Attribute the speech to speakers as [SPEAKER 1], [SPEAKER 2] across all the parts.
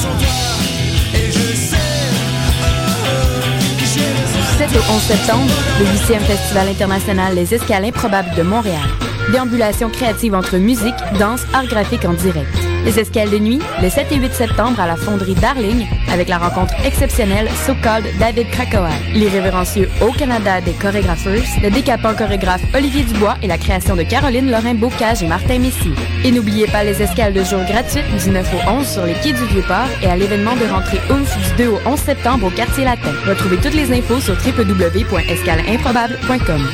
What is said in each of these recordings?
[SPEAKER 1] 7 au 11 septembre, le 8e Festival international Les Escales improbables de Montréal. Déambulation créative entre musique, danse, art graphique en direct. Les escales de nuit, le 7 et 8 septembre à la fonderie Darling, avec la rencontre exceptionnelle So Called David Krakoa, l'irrévérencieux Au Canada des chorégrapheurs, le décapant chorégraphe Olivier Dubois et la création de Caroline Lorrain Bocage et Martin Messy. Et n'oubliez pas les escales de jour gratuites du 9 au 11 sur les quais du Vieux-Port et à l'événement de rentrée OOMF du 2 au 11 septembre au quartier latin. Retrouvez toutes les infos sur www.escaleimprobable.com.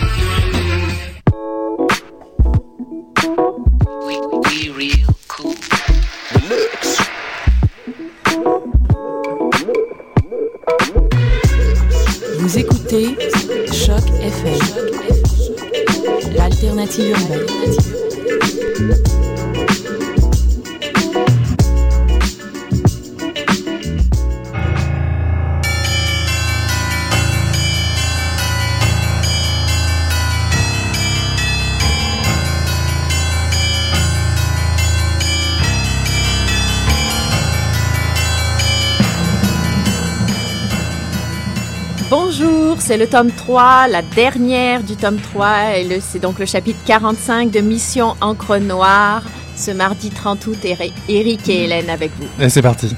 [SPEAKER 2] Alternative urbaine. Le tome 3, la dernière du tome 3, et c'est donc le chapitre 45 de Mission Encre Noire. Ce mardi 30 août, Eri- Eric et Hélène avec vous.
[SPEAKER 3] Et c'est parti.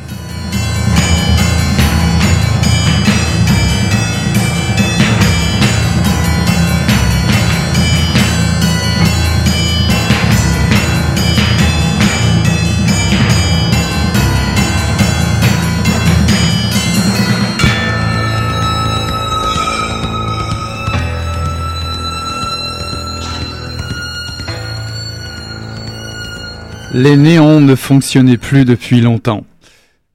[SPEAKER 3] Les néons ne fonctionnaient plus depuis longtemps.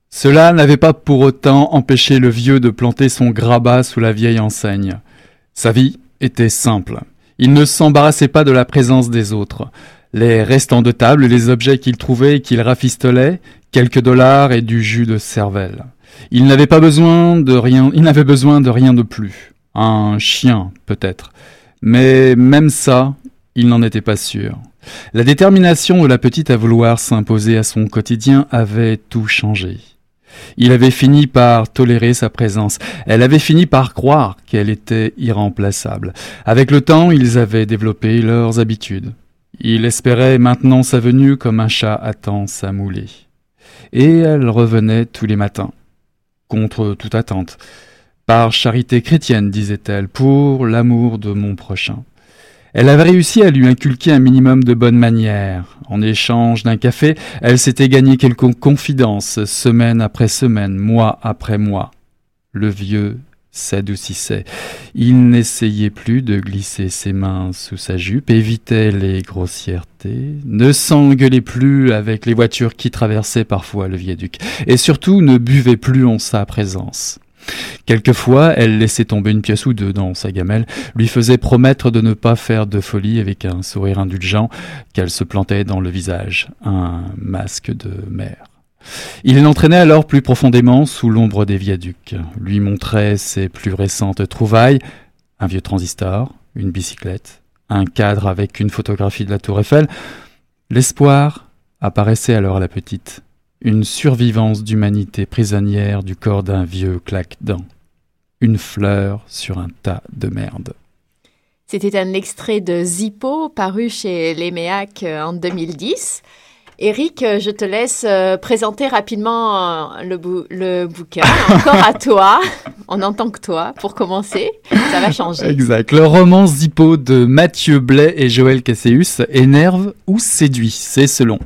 [SPEAKER 3] Cela n'avait pas pour autant empêché le vieux de planter son grabat sous la vieille enseigne. Sa vie était simple. Il ne s'embarrassait pas de la présence des autres. Les restants de table, les objets qu'il trouvait et qu'il rafistolait, quelques dollars et du jus de cervelle. Il n'avait pas besoin de rien, il n'avait besoin de rien de plus. Un chien, peut-être. Mais même ça, il n'en était pas sûr. La détermination de la petite à vouloir s'imposer à son quotidien avait tout changé. Il avait fini par tolérer sa présence. Elle avait fini par croire qu'elle était irremplaçable. Avec le temps, ils avaient développé leurs habitudes. Il espérait maintenant sa venue comme un chat attend sa moulée. Et elle revenait tous les matins, contre toute attente. Par charité chrétienne, disait-elle, pour l'amour de mon prochain. Elle avait réussi à lui inculquer un minimum de bonnes manières. En échange d'un café, elle s'était gagné quelques confidences, semaine après semaine, mois après mois. Le vieux s'adoucissait. Il n'essayait plus de glisser ses mains sous sa jupe, évitait les grossièretés, ne s'engueulait plus avec les voitures qui traversaient parfois le viaduc, et surtout ne buvait plus en sa présence. Quelquefois, elle laissait tomber une pièce ou deux dans sa gamelle, lui faisait promettre de ne pas faire de folie avec un sourire indulgent qu'elle se plantait dans le visage, un masque de mère. Il l'entraînait alors plus profondément sous l'ombre des viaducs, lui montrait ses plus récentes trouvailles, un vieux transistor, une bicyclette, un cadre avec une photographie de la tour Eiffel. L'espoir apparaissait alors à la petite, une survivance d'humanité prisonnière du corps d'un vieux claque-dents, une fleur sur un tas de merde.
[SPEAKER 2] C'était un extrait de Zippo paru chez Léméac euh, en 2010. Eric, euh, je te laisse euh, présenter rapidement le, bou- le bouquin. Encore à toi. On entend que toi, pour commencer. Ça va changer.
[SPEAKER 3] Exact. Le roman Zippo de Mathieu Blais et Joël Casséus énerve ou séduit, c'est selon.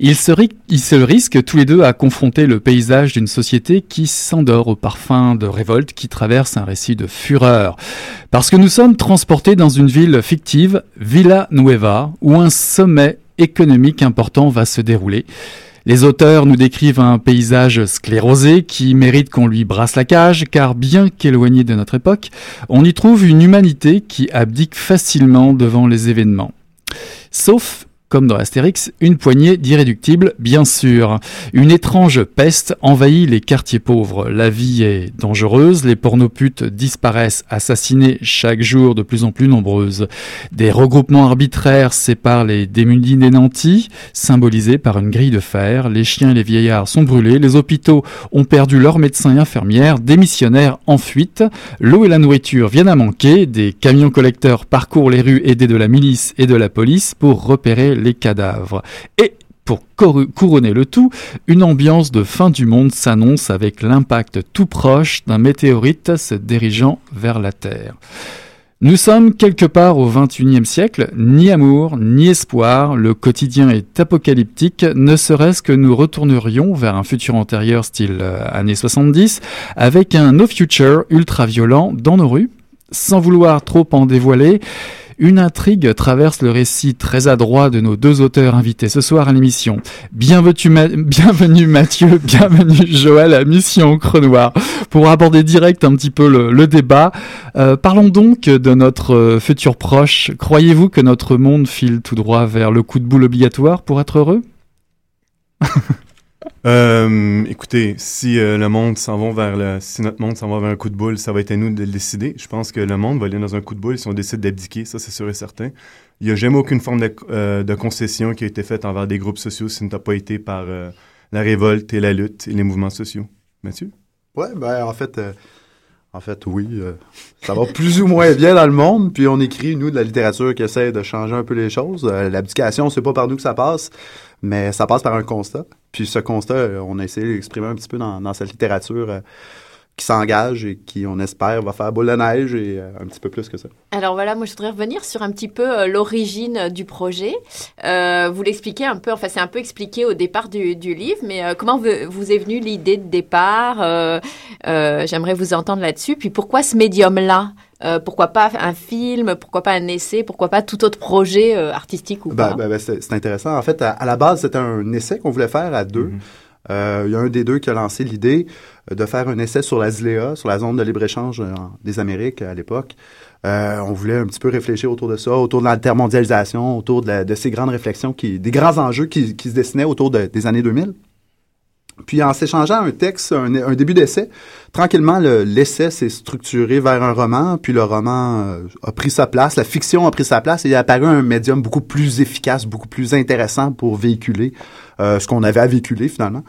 [SPEAKER 3] Ils se, ri- risquent tous les deux à confronter le paysage d'une société qui s'endort au parfum de révolte qui traverse un récit de fureur. Parce que nous sommes transportés dans une ville fictive, Villa Nueva, où un sommet économique important va se dérouler. Les auteurs nous décrivent un paysage sclérosé qui mérite qu'on lui brasse la cage, car bien qu'éloigné de notre époque, on y trouve une humanité qui abdique facilement devant les événements. Sauf comme dans Astérix, une poignée d'irréductibles, bien sûr. Une étrange peste envahit les quartiers pauvres. La vie est dangereuse, les pornoputes disparaissent, assassinées chaque jour de plus en plus nombreuses. Des regroupements arbitraires séparent les démunis des nantis, symbolisés par une grille de fer. Les chiens et les vieillards sont brûlés, les hôpitaux ont perdu leurs médecins et infirmières, des missionnaires en fuite, l'eau et la nourriture viennent à manquer, des camions collecteurs parcourent les rues aidés de la milice et de la police pour repérer les cadavres. Et pour couronner le tout, une ambiance de fin du monde s'annonce avec l'impact tout proche d'un météorite se dirigeant vers la Terre. Nous sommes quelque part au XXIe siècle, ni amour, ni espoir, le quotidien est apocalyptique, ne serait-ce que nous retournerions vers un futur antérieur style euh, années 70, avec un no future ultra violent dans nos rues, sans vouloir trop en dévoiler, une intrigue traverse le récit très adroit de nos deux auteurs invités ce soir à l'émission. Bienvenue, Mathieu, bienvenue Joël à Mission Crenoir. Pour aborder direct un petit peu le, débat, euh, parlons donc de notre euh, futur proche. Croyez-vous que notre monde file tout droit vers le coup de boule obligatoire pour être heureux?
[SPEAKER 4] Euh, écoutez, si euh, si notre monde s'en va vers un coup de boule, ça va être à nous de le décider. Je pense que le monde va aller dans un coup de boule si on décide d'abdiquer, ça c'est sûr et certain. Il n'y a jamais aucune forme de, euh, de, concession qui a été faite envers des groupes sociaux si ce n'a pas été par euh, la révolte et la lutte et les mouvements sociaux. Mathieu?
[SPEAKER 5] Ouais, ben en fait, en fait, oui, ça va plus ou moins bien dans le monde. Puis on écrit, nous, de la littérature qui essaie de changer un peu les choses. L'abdication, c'est pas par nous que ça passe, mais ça passe par un constat. Puis ce constat, euh, on a essayé d'exprimer un petit peu dans, dans cette littérature euh, qui s'engage et qui, on espère, va faire boule de neige et euh, un petit peu plus que ça.
[SPEAKER 2] Alors voilà, moi je voudrais revenir sur un petit peu l'origine du projet. vous l'expliquez un peu, enfin c'est un peu expliqué au départ du livre, mais comment vous, est venue l'idée de départ J'aimerais vous entendre là-dessus. Puis pourquoi ce médium-là? Euh, pourquoi pas un film, pourquoi pas un essai, pourquoi pas tout autre projet euh, artistique ou
[SPEAKER 5] ben,
[SPEAKER 2] pas?
[SPEAKER 5] Ben, ben, c'est intéressant. En fait, à, la base, c'était un essai qu'on voulait faire à deux. Mhm. Euh, il y a un des deux qui a lancé l'idée de faire un essai sur la ZLEA, sur la zone de libre-échange des Amériques à l'époque. on voulait un petit peu réfléchir autour de ça, autour de l'intermondialisation, autour de, ces grandes réflexions, qui, des grands enjeux qui, se dessinaient autour des années 2000. Puis en s'échangeant un texte, un, début d'essai, tranquillement, l'essai s'est structuré vers un roman, puis le roman euh, a pris sa place, la fiction a pris sa place, et il a apparu un médium beaucoup plus efficace, beaucoup plus intéressant pour véhiculer euh, ce qu'on avait à véhiculer finalement.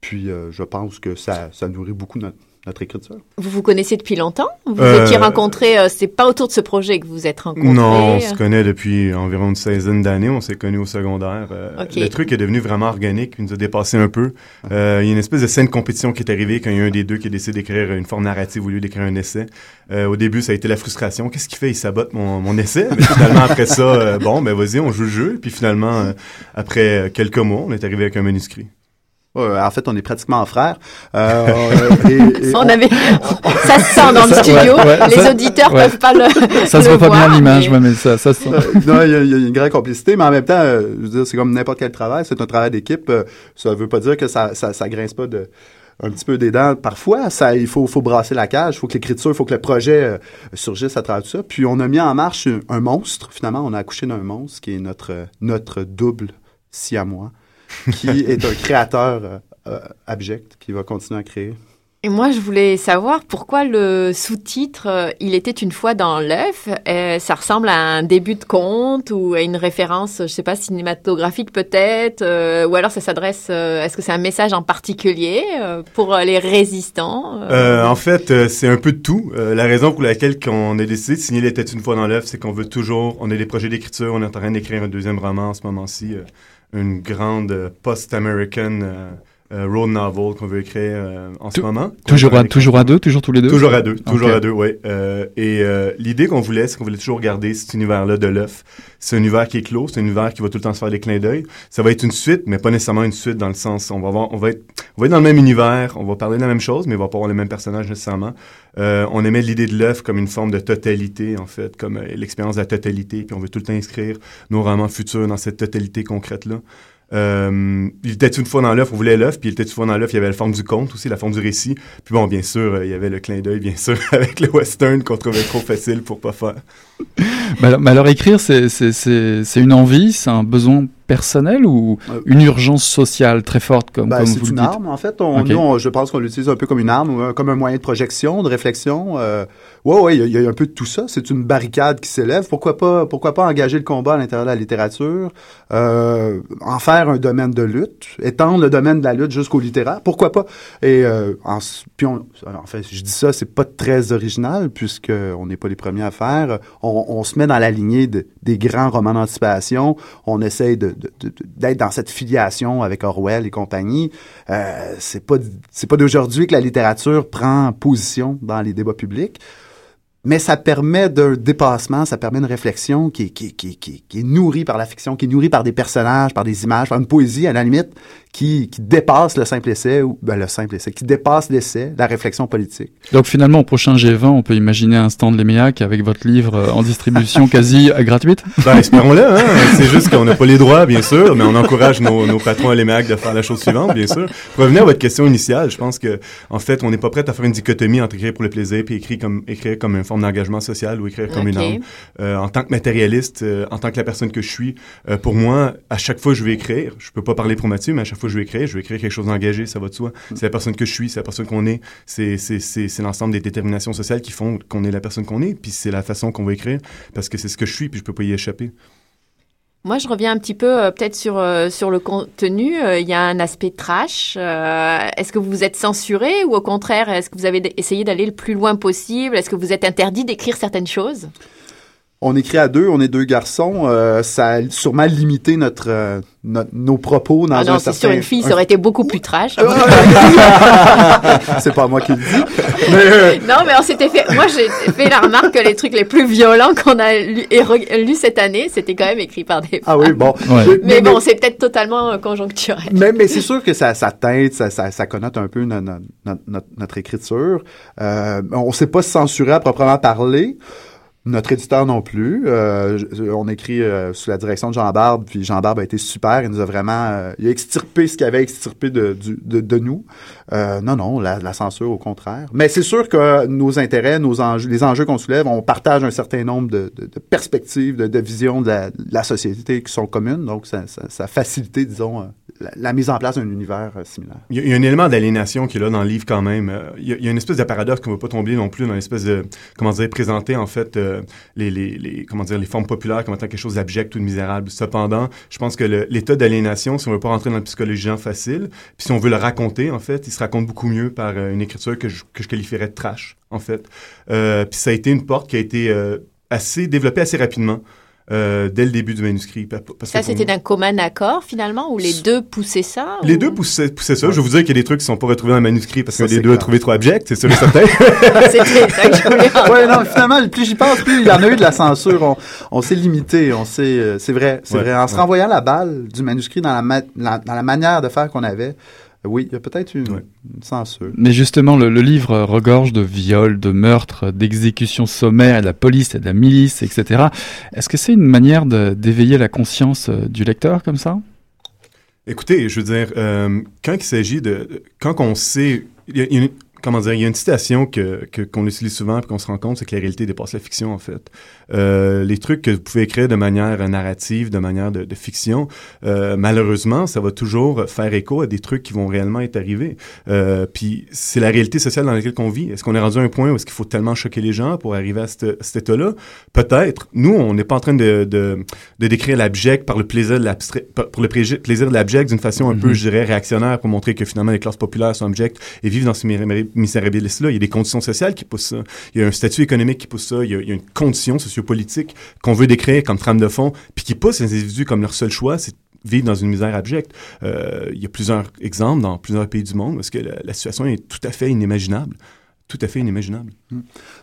[SPEAKER 5] Puis euh, je pense que ça, ça nourrit beaucoup notre, notre écriture.
[SPEAKER 2] Vous vous connaissez depuis longtemps? Vous vous étiez rencontrés, euh, c'est pas autour de ce projet que vous vous êtes rencontrés
[SPEAKER 4] Non, on se connaît depuis environ une seizaine d'années. On s'est connus au secondaire. Euh, le truc est devenu vraiment organique, il nous a dépassé un peu. Euh, il y a une espèce de scène compétition qui est arrivée quand il y a un des deux qui a décidé d'écrire une forme narrative au lieu d'écrire un essai. au début, ça a été la frustration. Qu'est-ce qu'il fait? Il sabote mon, mon essai. Mais finalement, après ça, bon, ben vas-y, on joue le jeu. Puis finalement, après quelques mois, on est arrivé avec un manuscrit
[SPEAKER 5] en fait, on est pratiquement frères. Euh,
[SPEAKER 2] on, avait, ça se sent dans le studio. les auditeurs peuvent pas le.
[SPEAKER 3] Ça se voit pas bien l'image, mais ça, ça se sent.
[SPEAKER 5] Euh, non, il y, a, une grande complicité, mais en même temps, euh, je veux dire, c'est comme n'importe quel travail. C'est un travail d'équipe. ça veut pas dire que ça, ça, ça grince pas de un petit peu des dents. Parfois, ça, il faut, faut brasser la cage, il faut que l'écriture, il faut que le projet surgisse à travers tout ça. Puis on a mis en marche un monstre. Finalement, on a accouché d'un monstre qui est notre, notre double si à moi qui est un créateur euh, euh, abject, qui va continuer à créer.
[SPEAKER 2] Et moi, je voulais savoir pourquoi le sous-titre euh, Il était une fois dans l'œuf, ça ressemble à un début de conte ou à une référence, je sais pas, cinématographique peut-être, ou alors ça s'adresse, est-ce que c'est un message en particulier pour les résistants
[SPEAKER 4] En fait, c'est un peu de tout. la raison pour laquelle on a décidé de signer Il était une fois dans l'œuf, c'est qu'on veut toujours, on a des projets d'écriture, on est en train d'écrire un deuxième roman en ce moment-ci une grande post-American euh, euh, road novel qu'on veut écrire euh, en ce moment.
[SPEAKER 3] Toujours à, toujours à deux, toujours tous les deux?
[SPEAKER 4] Toujours à deux, toujours à deux, oui. Euh, et l'idée qu'on voulait, c'est qu'on voulait toujours garder cet univers-là de l'œuf. C'est un univers qui est clos, c'est un univers qui va tout le temps se faire des clins d'œil. Ça va être une suite, mais pas nécessairement une suite dans le sens, on va avoir, on va être, on va être dans le même univers, on va parler de la même chose, mais on va pas avoir les mêmes personnages nécessairement. on aimait l'idée de l'œuf comme une forme de totalité, en fait, comme l'expérience de la totalité, puis on veut tout le temps inscrire nos romans futurs dans cette totalité concrète-là. Euh, il était une fois dans l'œuf, on voulait l'œuf, puis il était une fois dans l'œuf, il y avait la forme du conte aussi, la forme du récit. Puis bon, bien sûr, euh, il y avait le clin d'œil, bien sûr, avec le western qu'on trouvait trop facile pour pas faire.
[SPEAKER 3] mais, alors, écrire, c'est une envie, c'est un besoin personnel ou
[SPEAKER 5] Euh,
[SPEAKER 3] une urgence sociale très forte, comme,
[SPEAKER 5] Ben,
[SPEAKER 3] comme
[SPEAKER 5] c'est
[SPEAKER 3] vous le
[SPEAKER 5] une
[SPEAKER 3] dites?
[SPEAKER 5] arme, en fait. On. Nous, on- je pense qu'on l'utilise un peu comme une arme, comme un moyen de projection, de réflexion. Euh, ouais, ouais, il y, y a un peu de tout ça. C'est une barricade qui s'élève. Pourquoi pas, pourquoi pas engager le combat à l'intérieur de la littérature, euh, en faire un domaine de lutte, étendre le domaine de la lutte jusqu'au littéraire. Pourquoi pas? Et euh, en, puis on, en fait, je dis ça, c'est pas très original puisque on n'est pas les premiers à faire. On, on se met dans la lignée de- des grands romans d'anticipation. On essaye de- d'être dans cette filiation avec Orwell et compagnie. Euh, c'est pas c'est pas d'aujourd'hui que la littérature prend position dans les débats publics. Mais ça permet d'un dépassement, ça permet une réflexion qui est, qui, est- qui, est- qui, est- qui est nourrie par la fiction, qui est nourrie par des personnages, par des images, par une poésie, à la limite, qui, qui dépasse le simple essai, ou ben, le simple essai, qui dépasse l'essai, la réflexion politique.
[SPEAKER 3] Donc finalement, au prochain G20, on peut imaginer un stand de l'EMEAC avec votre livre euh, en distribution quasi euh, gratuite
[SPEAKER 4] Ben, espérons-le, hein. C'est juste qu'on n'a pas les droits, bien sûr, mais on encourage nos, nos patrons à l'EMAC de faire la chose suivante, bien sûr. Pour revenir à votre question initiale, je pense que, en fait, on n'est pas prêt à faire une dichotomie entre écrire pour le plaisir puis écrire comme, écrire comme une forme d'engagement social ou écrire comme une arme. Euh, en tant que matérialiste, euh, en tant que la personne que je suis, euh, pour moi, à chaque fois que je vais écrire, je peux pas parler pour Mathieu, mais à chaque fois que je vais écrire, je vais écrire quelque chose d'engagé, ça va de soi. C'est la personne que je suis, c'est la personne qu'on est, c'est, c'est, c'est, c'est l'ensemble des déterminations sociales qui font qu'on est la personne qu'on est, puis c'est la façon qu'on va écrire, parce que c'est ce que je suis, puis je peux pas y échapper.
[SPEAKER 2] Moi, je reviens un petit peu euh, peut-être sur euh, sur le contenu. Euh, Il y a un aspect trash. Euh, est-ce que vous vous êtes censuré ou au contraire, est-ce que vous avez essayé d'aller le plus loin possible? Est-ce que vous êtes interdit d'écrire certaines choses?
[SPEAKER 5] On écrit à deux, on est deux garçons. euh, ça a sûrement limité notre, euh, notre- nos propos dans
[SPEAKER 2] Ah non,
[SPEAKER 5] un
[SPEAKER 2] c'est
[SPEAKER 5] certain...
[SPEAKER 2] sur une fille,
[SPEAKER 5] un-
[SPEAKER 2] ça aurait été beaucoup plus trash.
[SPEAKER 5] c'est pas moi qui le dis. Mais, euh,
[SPEAKER 2] Non, mais on s'était fait. Moi, j'ai fait la remarque que les trucs les plus violents qu'on a lus et re- lus cette année, c'était quand même écrit par des.
[SPEAKER 5] ah oui, bon.
[SPEAKER 3] Ouais.
[SPEAKER 2] Mais bon, c'est peut-être totalement euh, conjoncturel.
[SPEAKER 5] Mais, mais c'est sûr que ça, ça teinte, ça, ça, ça connote un peu no- no- no- notre, notre écriture. Euh, on ne sait pas se censurer à proprement parler. Notre éditeur non plus. Euh, on écrit euh, sous la direction de Jean Barbe, puis Jean Barbe a été super. Il nous a vraiment, euh, il a extirpé ce qu'il avait extirpé de, de nous. Euh, non, non, la, censure au contraire. Mais c'est sûr que nos intérêts, nos les enjeux qu'on soulève, on partage un certain nombre de, perspectives, de, visions de la, société qui sont communes. Donc, ça, ça, ça disons, euh, la, mise en place d'un univers euh, similaire.
[SPEAKER 4] Il y, a, un élément d'aliénation qui est là dans le livre quand même. Il, y a, une espèce de paradoxe qu'on ne va pas tomber non plus dans l'espèce de, comment dire, présenter en fait les, comment dire, les formes populaires comme étant quelque chose d'abject ou de misérable. Cependant, je pense que l'état d'aliénation, si on veut pas rentrer dans la psychologie genre facile, puis si on veut le raconter, en fait, il se raconte beaucoup mieux par euh, une écriture que je, que je qualifierais de trash, en fait. Euh, puis ça a été une porte qui a été euh, assez développée assez rapidement. euh, dès le début du manuscrit. Parce
[SPEAKER 2] Ça, c'était d'un commun accord finalement, où les deux poussaient ça
[SPEAKER 4] Les
[SPEAKER 2] ou-
[SPEAKER 4] deux poussaient, poussaient ça. Je vais vous dire qu'il y a des trucs qui sont pas retrouvés dans le manuscrit parce
[SPEAKER 5] Ça,
[SPEAKER 4] que les deux ont trouvé trop abject, c'est sûr et certain.
[SPEAKER 2] C'était ça que je voulais en-
[SPEAKER 5] ouais, non, finalement, plus j'y pense, plus il y en a eu de la censure. On, on s'est limité, on s'est, euh, c'est vrai, c'est
[SPEAKER 4] Ouais,
[SPEAKER 5] vrai. En se renvoyant la balle du manuscrit dans la, ma- la- dans la manière de faire qu'on avait, euh, oui, il y a peut-être une,
[SPEAKER 4] Ouais.
[SPEAKER 5] une censure.
[SPEAKER 3] Mais justement, le, le livre regorge de viols, de meurtres, d'exécutions sommaires, de la police et de la milice, etc. Est-ce que c'est une manière d'éveiller la conscience euh, du lecteur comme ça?
[SPEAKER 4] Écoutez, je veux dire, euh, quand il s'agit de, quand on sait, il y a une- comment dire, il y a une citation que que- qu'on utilise souvent et qu'on se rend compte, c'est que la réalité dépasse la fiction en fait. Euh, les trucs que vous pouvez écrire de manière narrative, de manière de, de fiction, euh, malheureusement, ça va toujours faire écho à des trucs qui vont réellement être arrivés. Euh, puis c'est la réalité sociale dans laquelle on vit. Est-ce qu'on est rendu à un point où est-ce qu'il faut tellement choquer les gens pour arriver à, cette- cet état-là? Peut-être. Nous, on n'est pas en train de, de, de décrire l'abject par le plaisir de l'abstrait, pour le plaisir de l'abject d'une façon un peu,
[SPEAKER 3] Mhm.
[SPEAKER 4] je dirais, réactionnaire pour montrer que finalement les classes populaires sont abjectes et vivent dans ce misérabilisme-là. Il y a des conditions sociales qui poussent ça. Il y a un statut économique qui pousse ça. Il y a, une condition sociopolitique qu'on veut décrire comme trame de fond, puis qui pousse les individus comme leur seul choix, c'est vivre dans une misère abjecte. Euh, il y a plusieurs exemples dans plusieurs pays du monde parce que la situation est tout à fait inimaginable. Tout à fait inimaginable.
[SPEAKER 5] Puis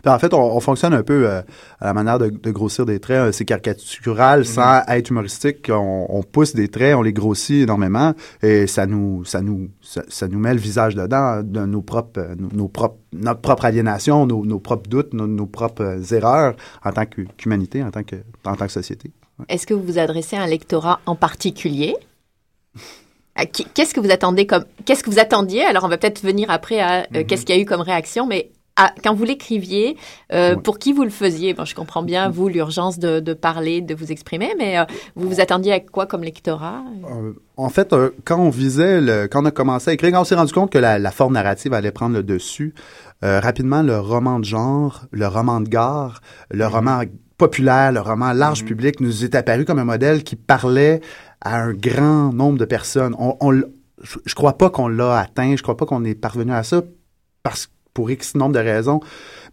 [SPEAKER 5] en fait, on, on fonctionne un peu euh, à la manière de, de grossir des traits. Euh, C'est caricatural sans être humoristique. On, on pousse des traits, on les grossit énormément et ça nous, ça nous, ça, ça nous met le visage dedans de nos propres, euh, nos, nos propres, notre propre aliénation, nos, nos propres doutes, nos, nos propres erreurs en tant qu'humanité, en tant que, en tant que société.
[SPEAKER 2] Est-ce que vous vous adressez à un lectorat en particulier? Qu'est-ce que vous attendez comme Qu'est-ce que vous attendiez? Alors, on va peut-être venir après à euh,
[SPEAKER 4] Mhm.
[SPEAKER 2] qu'est-ce qu'il y a eu comme réaction, mais quand vous l'écriviez, euh, pour qui vous le faisiez? Bon, je comprends bien vous l'urgence de, de, parler, de vous exprimer, mais euh, vous vous attendiez à quoi comme lectorat?
[SPEAKER 5] En fait, quand on visait, le, quand on a commencé à écrire, quand on s'est rendu compte que la, la, forme narrative allait prendre le dessus, rapidement le roman de genre, le roman de gare, le mm-hmm. roman populaire, le roman large mm-hmm. public nous est apparu comme un modèle qui parlait à un grand nombre de personnes. On, on je, je crois pas qu'on l'a atteint, je crois pas qu'on est parvenu à ça parce que pour X nombre de raisons.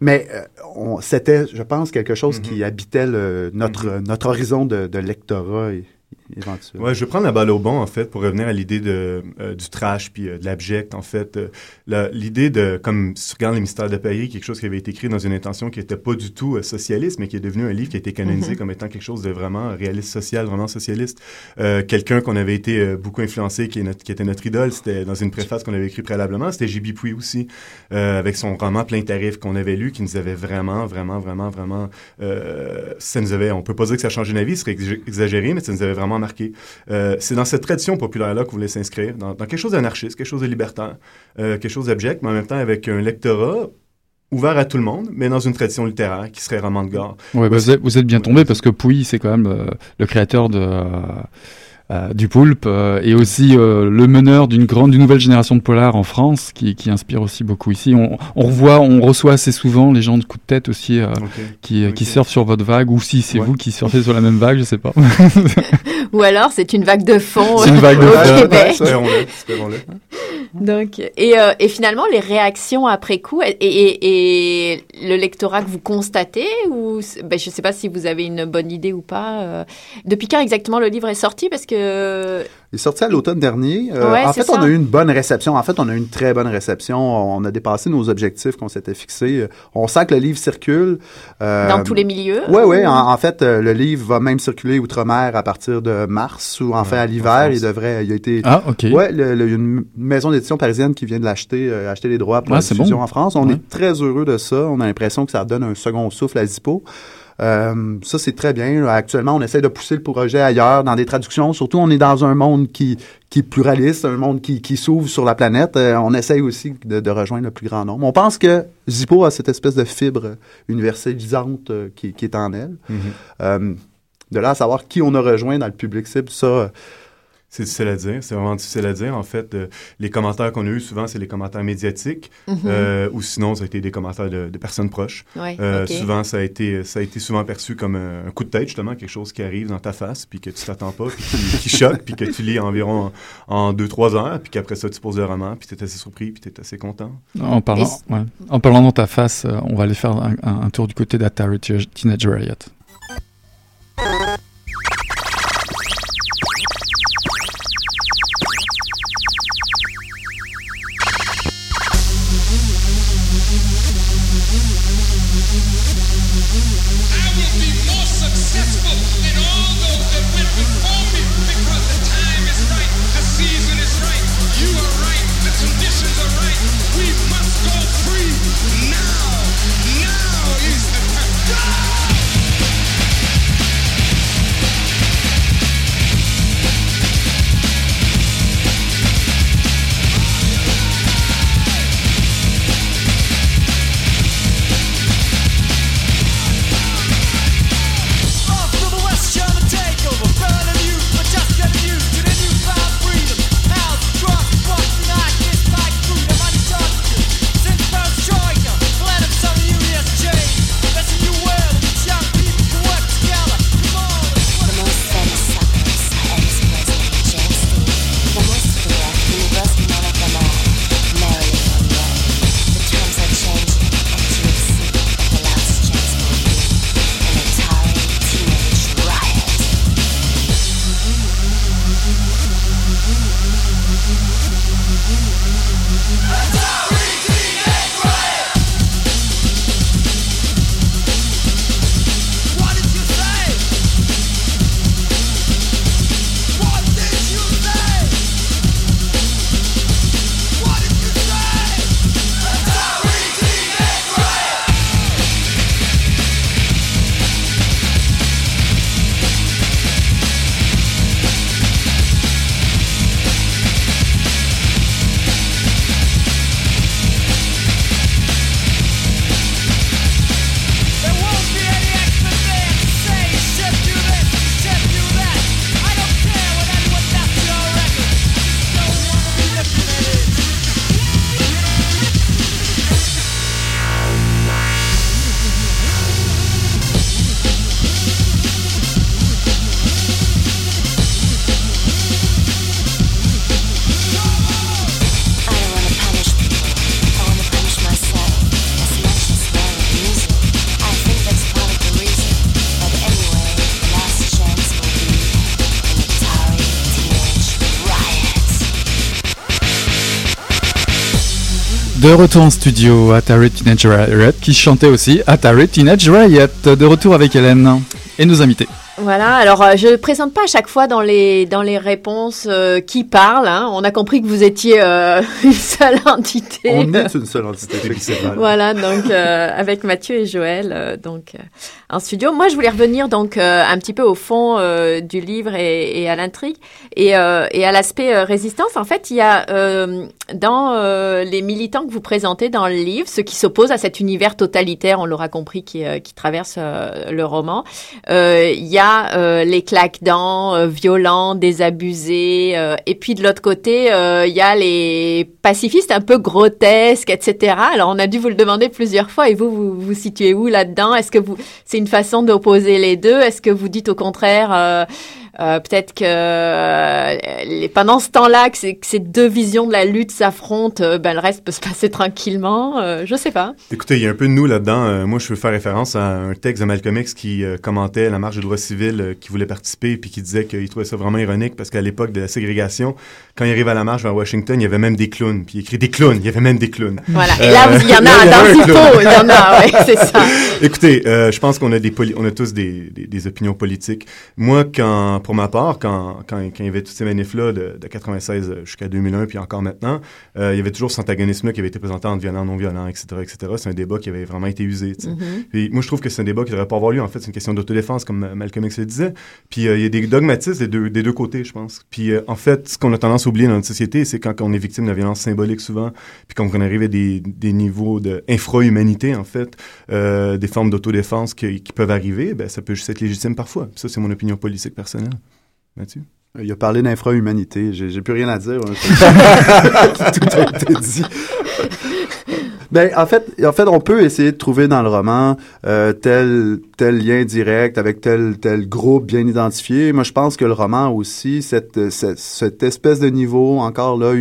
[SPEAKER 5] Mais euh, c'était, je pense, quelque chose qui mm-hmm. habitait le, notre, mm-hmm. notre horizon de, de lectorat. Et,
[SPEAKER 4] Ouais, je vais prendre la balle au bon en fait pour revenir à l'idée de euh, du trash puis euh, de l'abject en fait. Euh, l'idée de comme si tu regardes les mystères de Paris, quelque chose qui avait été écrit dans une intention qui était pas du tout socialiste, mais qui est devenu un livre qui a été canonisé mm-hmm. comme étant quelque chose de vraiment réaliste social, vraiment socialiste. Quelqu'un qu'on avait été beaucoup influencé, qui, est notre, qui était notre idole, c'était dans une préface qu'on avait écrit préalablement, c'était J.B. Puy aussi, avec son roman Plein tarif qu'on avait lu, qui nous avait vraiment, vraiment, vraiment, vraiment, ça nous avait, on peut pas dire que ça a changé la vie, ce serait exagéré, mais ça nous avait vraiment marqué. Euh, c'est dans cette tradition populaire-là que vous voulez s'inscrire, dans, quelque chose d'anarchiste, quelque chose de libertaire, euh, quelque chose d'abject, mais en même temps avec un lectorat ouvert à tout le monde, mais dans une tradition littéraire qui serait roman de gare.
[SPEAKER 3] Ouais, bah, vous, êtes, bien tombé parce que Pouilly, c'est quand même euh, le créateur de euh, du poulpe euh, et aussi euh, le meneur d'une grande, d'une nouvelle génération de polars en France qui, qui inspire aussi beaucoup ici. On, on revoit, on reçoit assez souvent les gens de coup de tête aussi qui, qui surfent sur votre vague ou si c'est vous qui surfez sur la même vague, je sais pas.
[SPEAKER 2] ou alors c'est une vague de fond
[SPEAKER 3] c'est une vague de
[SPEAKER 2] au Québec. Donc et, et finalement les réactions après coup et, et, et, le lectorat que vous constatez ou ben, je sais pas si vous avez une bonne idée ou pas. depuis quand exactement le livre est sorti parce que
[SPEAKER 5] il est sorti à l'automne dernier. Euh, en fait, on a eu une bonne réception. En fait, on a eu une très bonne réception. On a dépassé nos objectifs qu'on s'était fixés. On sent que le livre circule.
[SPEAKER 2] Euh, Dans tous les milieux?
[SPEAKER 5] Oui, oui. En, fait, euh, le livre va même circuler outre-mer à partir de mars ou en fait à l'hiver. Il devrait, il a été.
[SPEAKER 3] Ah, OK.
[SPEAKER 5] Ouais, il y a une maison d'édition parisienne qui vient de l'acheter, acheter les droits pour la diffusion en France. On est très heureux de ça. On a l'impression que ça donne un second souffle à Zippo. Euh, ça, c'est très bien. Actuellement, on essaie de pousser le projet ailleurs, dans des traductions. Surtout, on est dans un monde qui, qui est pluraliste, un monde qui, qui s'ouvre sur la planète. Euh, on essaye aussi de, de, rejoindre le plus grand nombre. On pense que Zippo a cette espèce de fibre universalisante euh, qui, qui, est en elle. Mm-hmm. de là à savoir qui on a rejoint dans le public cible, ça
[SPEAKER 4] c'est difficile à dire. C'est vraiment difficile à dire. En fait, euh, les commentaires qu'on a eus, souvent, c'est les commentaires médiatiques, mhm. euh, ou sinon, ça a été des commentaires de, personnes proches.
[SPEAKER 2] euh,
[SPEAKER 4] Souvent, ça a été, ça a été souvent perçu comme un, coup de tête, justement, quelque chose qui arrive dans ta face, puis que tu t'attends pas, puis qui, choque, puis que tu lis environ en, deux, trois heures, puis qu'après ça, tu poses le roman, puis tu es assez surpris, puis tu es assez content.
[SPEAKER 3] En parlant, ouais. en parlant dans ta face, euh, on va aller faire un, un tour du côté d'Atari Teenage Riot. De retour en studio, Atari Teenage Riot, qui chantait aussi Atari Teenage Riot. De retour avec Hélène et nos invités.
[SPEAKER 2] Voilà, alors euh, je présente pas à chaque fois dans les dans les réponses euh, qui parle. Hein. On a compris que vous étiez euh, une seule entité.
[SPEAKER 5] On est une seule entité.
[SPEAKER 2] voilà, donc avec Mathieu et Joël, donc en studio. Moi, je voulais revenir donc un petit peu au fond du livre et, et à l'intrigue et, et à l'aspect résistance. En fait, il y a dans les militants que vous présentez dans le livre, ceux qui s'opposent à cet univers totalitaire, on l'aura compris, qui, qui traverse le roman. Il y a euh, les claques-dents euh, violents, désabusés. Euh, et puis de l'autre côté, il y a les pacifistes un peu grotesques, etc. Alors on a dû vous le demander plusieurs fois. Et vous, vous vous situez où là-dedans? Est-ce que vous, une façon d'opposer les deux? Est-ce que vous dites au contraire euh, peut-être que euh, pendant ce temps-là, que, ces deux visions de la lutte s'affrontent, euh, ben, le reste peut se passer tranquillement? Euh, je sais pas.
[SPEAKER 4] Écoutez, il y a un peu de nous là-dedans. moi, je veux faire référence à un texte de Malcolm X qui commentait la marche des droits civils, qui voulait participer, puis qui disait qu'il trouvait ça vraiment ironique parce qu'à l'époque de la ségrégation, quand il arrive à la marche vers Washington, il y avait même des clowns. Puis il écrit des clowns, il y avait même des clowns.
[SPEAKER 2] Voilà. Et là, il y en a dans Zippo, il y en a, ouais, c'est ça.
[SPEAKER 4] Écoutez, je pense qu'on a des on a tous des, des, des opinions politiques. Moi, quand pour ma part, quand, quand, quand il y avait toutes ces manifs-là de, de 96 jusqu'à 2001, puis encore maintenant, euh, il y avait toujours cet antagonisme-là qui avait été présenté entre violent, non-violent, etc., etc. C'est un débat qui avait vraiment été usé. Mm-hmm. Puis moi, je trouve que c'est un débat qui devrait pas avoir lieu. En fait, c'est une question d'autodéfense, comme Malcolm X le disait. Puis euh, il y a des dogmatismes des deux, des deux côtés, je pense. Puis euh, en fait, ce qu'on a tendance à oublier dans notre société, c'est quand, on est victime de violence symbolique souvent, puis quand on arrive à des, des niveaux d'infra-humanité, en fait, euh, des formes d'autodéfense qui, qui peuvent arriver, ben, ça peut juste être légitime parfois. ça, c'est mon opinion politique personnelle. Mathieu?
[SPEAKER 5] Il a parlé d'infra-humanité. J'ai plus rien à dire. Hein. Tout a été dit. Ben, en fait, en fait, on peut essayer de trouver dans le roman euh, tel tel lien direct avec tel tel groupe bien identifié. Moi, je pense que le roman aussi, cette cette, cette espèce de niveau encore là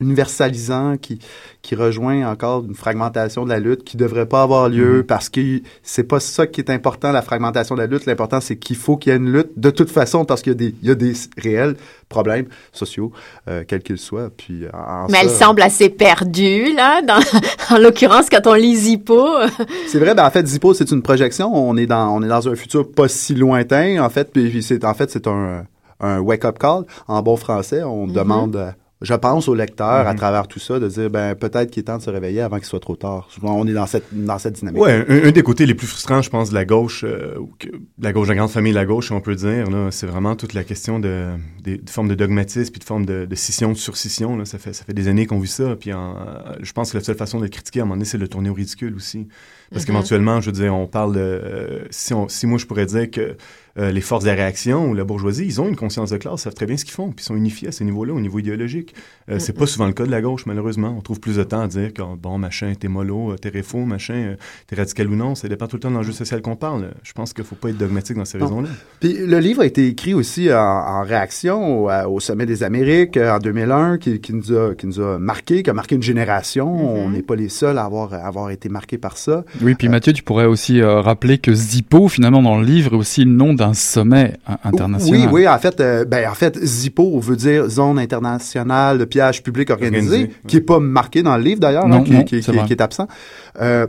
[SPEAKER 5] universalisant qui qui rejoint encore une fragmentation de la lutte qui devrait pas avoir lieu mm-hmm. parce que c'est pas ça qui est important la fragmentation de la lutte. L'important c'est qu'il faut qu'il y ait une lutte de toute façon parce qu'il y a des il y a des réels problèmes sociaux euh, quels qu'ils soient. Puis
[SPEAKER 2] mais elle semble assez perdue là dans, en l'occurrence quand on lit Zippo.
[SPEAKER 5] C'est vrai ben en fait Zippo c'est une projection. On est dans on est dans un futur pas si lointain en fait. Puis c'est en fait c'est un un wake up call en bon français. On mm-hmm. demande je pense au lecteur à mhm. travers tout ça de dire ben peut-être qu'il est temps de se réveiller avant qu'il soit trop tard. On est dans cette dans cette dynamique.
[SPEAKER 4] Ouais, un, des côtés les plus frustrants, je pense, de la gauche, euh, que, la gauche, de la grande famille de la gauche, on peut dire, là, c'est vraiment toute la question de des formes de dogmatisme puis de formes de, de scission, de surscission. Là, ça fait ça fait des années qu'on vit ça. Puis je pense que la seule façon de le critiquer à un moment donné, c'est de le tourner au ridicule aussi. Parce mhm. qu'éventuellement, je veux dire, on parle de euh, si on si moi je pourrais dire que euh, les forces de réaction ou la bourgeoisie, ils ont une conscience de classe, savent très bien ce qu'ils font, puis ils sont unifiés à ce niveau-là, au niveau idéologique. Euh, c'est pas souvent le cas de la gauche, malheureusement. On trouve plus de temps à dire que, bon, machin, t'es mollo, euh, t'es faux, machin, t'es radical ou non. Ça dépend tout le temps de l'enjeu social qu'on parle. Je pense qu'il faut pas être dogmatique dans ces raisons-là.
[SPEAKER 5] Puis le livre a été écrit aussi en, réaction au, Sommet des Amériques en 2001, qui, nous a, qui nous a marqué, qui a marqué une génération. Mm-hmm. On n'est pas les seuls à avoir, avoir été marqués par ça.
[SPEAKER 3] Oui, puis Mathieu, tu pourrais aussi rappeler que Zippo, finalement, dans le livre, est aussi le nom d'un sommet international.
[SPEAKER 5] Oui, oui, en fait, euh, ben, en fait, ZIPO veut dire Zone internationale de pillage public organisé, qui est pas marqué dans le livre d'ailleurs, hein, qui, qui, qui, est absent. Euh,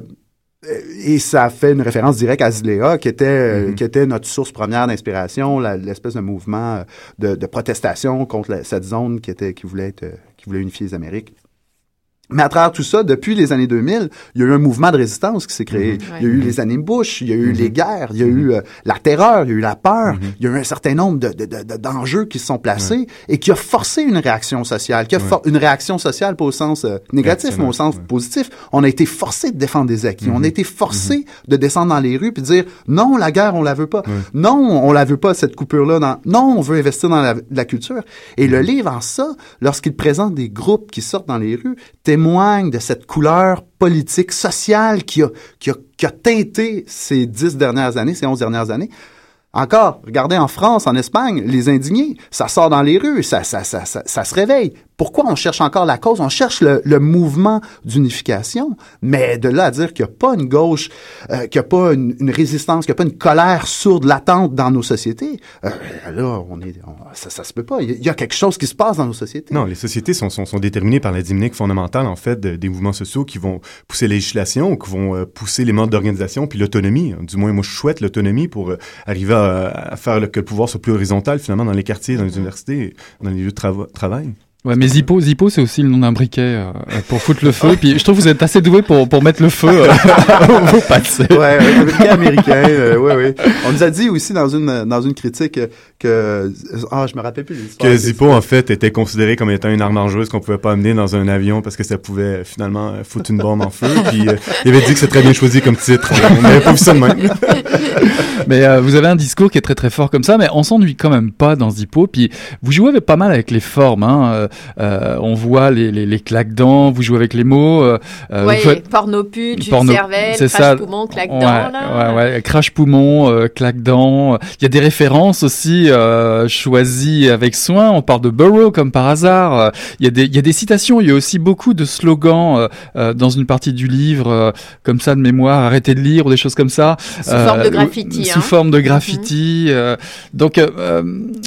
[SPEAKER 5] et ça fait une référence directe à Zilea, qui était, mm-hmm. qui était notre source première d'inspiration, l'espèce de mouvement de, de protestation contre cette zone qui était, qui voulait être, qui voulait unifier les Amériques. Mais à travers tout ça, depuis les années 2000, il y a eu un mouvement de résistance qui s'est créé. Mhm. Il y a eu les années Bush, il y a eu mhm. les guerres, il y a eu mhm. euh, la terreur, il y a eu la peur, il y a eu un certain nombre de, d'enjeux qui se sont placés et qui a forcé une réaction sociale, qui a une réaction sociale pas au sens euh, négatif, mais au sens positif. On a été forcé de défendre des acquis. On a été forcé de descendre dans les rues puis de dire non, la guerre, on la veut pas. Non, on la veut pas, cette coupure-là. Dans... Non, on veut investir dans la, la culture. Et le livre, en ça, lorsqu'il présente des groupes qui sortent dans les rues, témoigne de cette couleur politique, sociale qui a, qui a, qui teinté ces dix dernières années, ces onze dernières années. Encore, regardez en France, en Espagne, les indignés, ça sort dans les rues, ça, ça, ça, ça se réveille. Pourquoi on cherche encore la cause? On cherche le, le mouvement d'unification, mais de là à dire qu'il n'y a pas une gauche, euh, qu'il n'y a pas une, une résistance, qu'il n'y a pas une colère sourde, latente dans nos sociétés, euh, là, on est, on- ça, ça se peut pas. Il y a- quelque chose qui se passe dans nos sociétés.
[SPEAKER 4] Non, les sociétés sont, sont, sont déterminées par la dynamique fondamentale, en fait, de- des mouvements sociaux qui vont pousser la législation, ou qui vont euh, pousser les modes d'organisation, puis l'autonomie. Du moins, moi, je souhaite l'autonomie pour euh, arriver à, à faire le- que le pouvoir soit plus horizontal, finalement, dans les quartiers, dans les universités, et dans les lieux de trava- travail.
[SPEAKER 3] Ouais, mais Zippo, Zippo, c'est aussi le nom d'un briquet euh, pour foutre le feu. Puis je trouve que vous êtes assez doué pour, pour mettre le feu euh, au passé.
[SPEAKER 5] Ouais, un américain américain, euh, ouais, ouais. On nous a dit aussi dans une dans une critique que ah, je me rappelle plus.
[SPEAKER 4] Que Zippo, en fait, était considéré comme étant une arme dangereuse qu'on pouvait pas amener dans un avion parce que ça pouvait finalement euh, foutre une bombe en feu. Puis euh, il avait dit que c'est très bien choisi comme titre. On n'avait pas vu ça de même.
[SPEAKER 3] Mais euh, vous avez un discours qui est très très fort comme ça, mais on s'ennuie quand même pas dans Zippo. Puis vous jouez avec, pas mal avec les formes. Hein. Euh, on voit les, les, les claques-dents, vous jouez avec les mots. Euh, euh,
[SPEAKER 2] ouais,
[SPEAKER 3] faites-
[SPEAKER 2] porno pute,
[SPEAKER 3] Porno-
[SPEAKER 2] cervelle, crache
[SPEAKER 3] ça.
[SPEAKER 2] poumon, claque
[SPEAKER 3] Ouais, crache poumon, euh, claque dents. Il y a des références aussi choisies avec soin. On parle de Burroughs comme par hasard. Il y a des, il y a des citations. Il y a aussi beaucoup de slogans dans une partie du livre, comme ça de mémoire. Arrêtez de lire ou des choses comme ça.
[SPEAKER 2] Sous forme de graffiti,
[SPEAKER 3] Sous
[SPEAKER 2] hein.
[SPEAKER 3] forme de graffiti. euh, donc,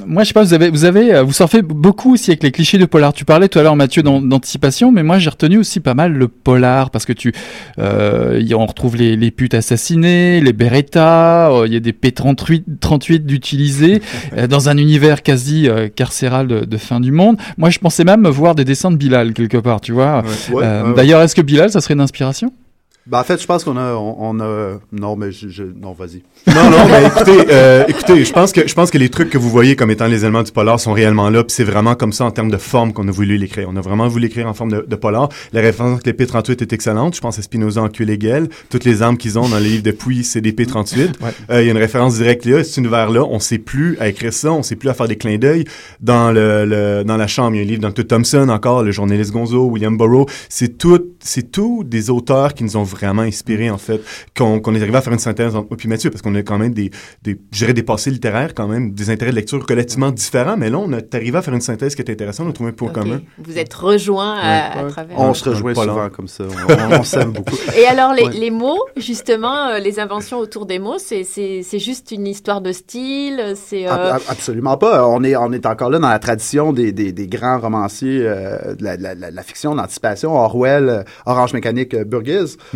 [SPEAKER 3] moi, je sais pas. Vous avez, vous avez, vous surfez beaucoup aussi avec les clichés de polar. Tu parlais tout à l'heure, Mathieu, d'an- d'anticipation, mais moi, j'ai retenu aussi pas mal le polar parce que tu, euh, on retrouve les, les putes assassinées, les Beretta, euh, il y a des P38 38 d'utilisés euh, dans un univers quasi euh, carcéral de, de fin du monde. Moi, je pensais même voir des dessins de Bilal quelque part, tu vois.
[SPEAKER 5] Ouais,
[SPEAKER 3] Euh,
[SPEAKER 5] ouais, ouais.
[SPEAKER 3] D'ailleurs, est-ce que Bilal, ça serait une inspiration?
[SPEAKER 5] Ben, en fait, je pense qu'on a, on, on a, non, mais je, je- non, vas-y.
[SPEAKER 4] Non, non, mais écoutez, euh, écoutez, je pense que je pense que les trucs que vous voyez comme étant les éléments du polar sont réellement là, puis c'est vraiment comme ça en termes de forme qu'on a voulu l'écrire. On a vraiment voulu l'écrire en forme de, de polar. La référence avec les P38 est excellente. Je pense à Spinoza en Kulegel. Toutes les armes qu'ils ont dans les livres de Puy, c'est des P38.
[SPEAKER 3] Ouais.
[SPEAKER 4] Euh, Il y a une référence directe là. Cet univers-là, on sait plus à écrire ça, on sait plus à faire des clins d'œil. Dans le, le- dans la chambre, il y a un livre d'Anto Thompson encore, le journaliste Gonzo, William Burroughs. C'est tout, c'est tout des auteurs qui nous ont vraiment inspirés en fait, qu'on est arrivé à faire une synthèse entre moi et Mathieu, parce qu'on a quand même des, des je dirais des passés littéraires quand même, des intérêts de lecture relativement différents, mais là on est arrivé à faire une synthèse qui est intéressante, on a trouvé un point
[SPEAKER 2] Ok.
[SPEAKER 4] commun.
[SPEAKER 2] Vous êtes rejoints à, à
[SPEAKER 5] Ouais.
[SPEAKER 2] travers.
[SPEAKER 5] On se rejoint
[SPEAKER 4] Pas
[SPEAKER 5] souvent
[SPEAKER 4] long.
[SPEAKER 5] comme ça. On, on- s'aime beaucoup.
[SPEAKER 2] Et alors, les,
[SPEAKER 5] Ouais.
[SPEAKER 2] les mots, justement, euh, les inventions autour des mots, c'est- c'est c'est juste une histoire de style, c'est... euh,
[SPEAKER 5] Ab- ab- Absolument pas. On est, on est encore là dans la tradition des, des, des grands romanciers euh, de la, la, la, la fiction d'anticipation, Orwell, Orange Mécanique, euh,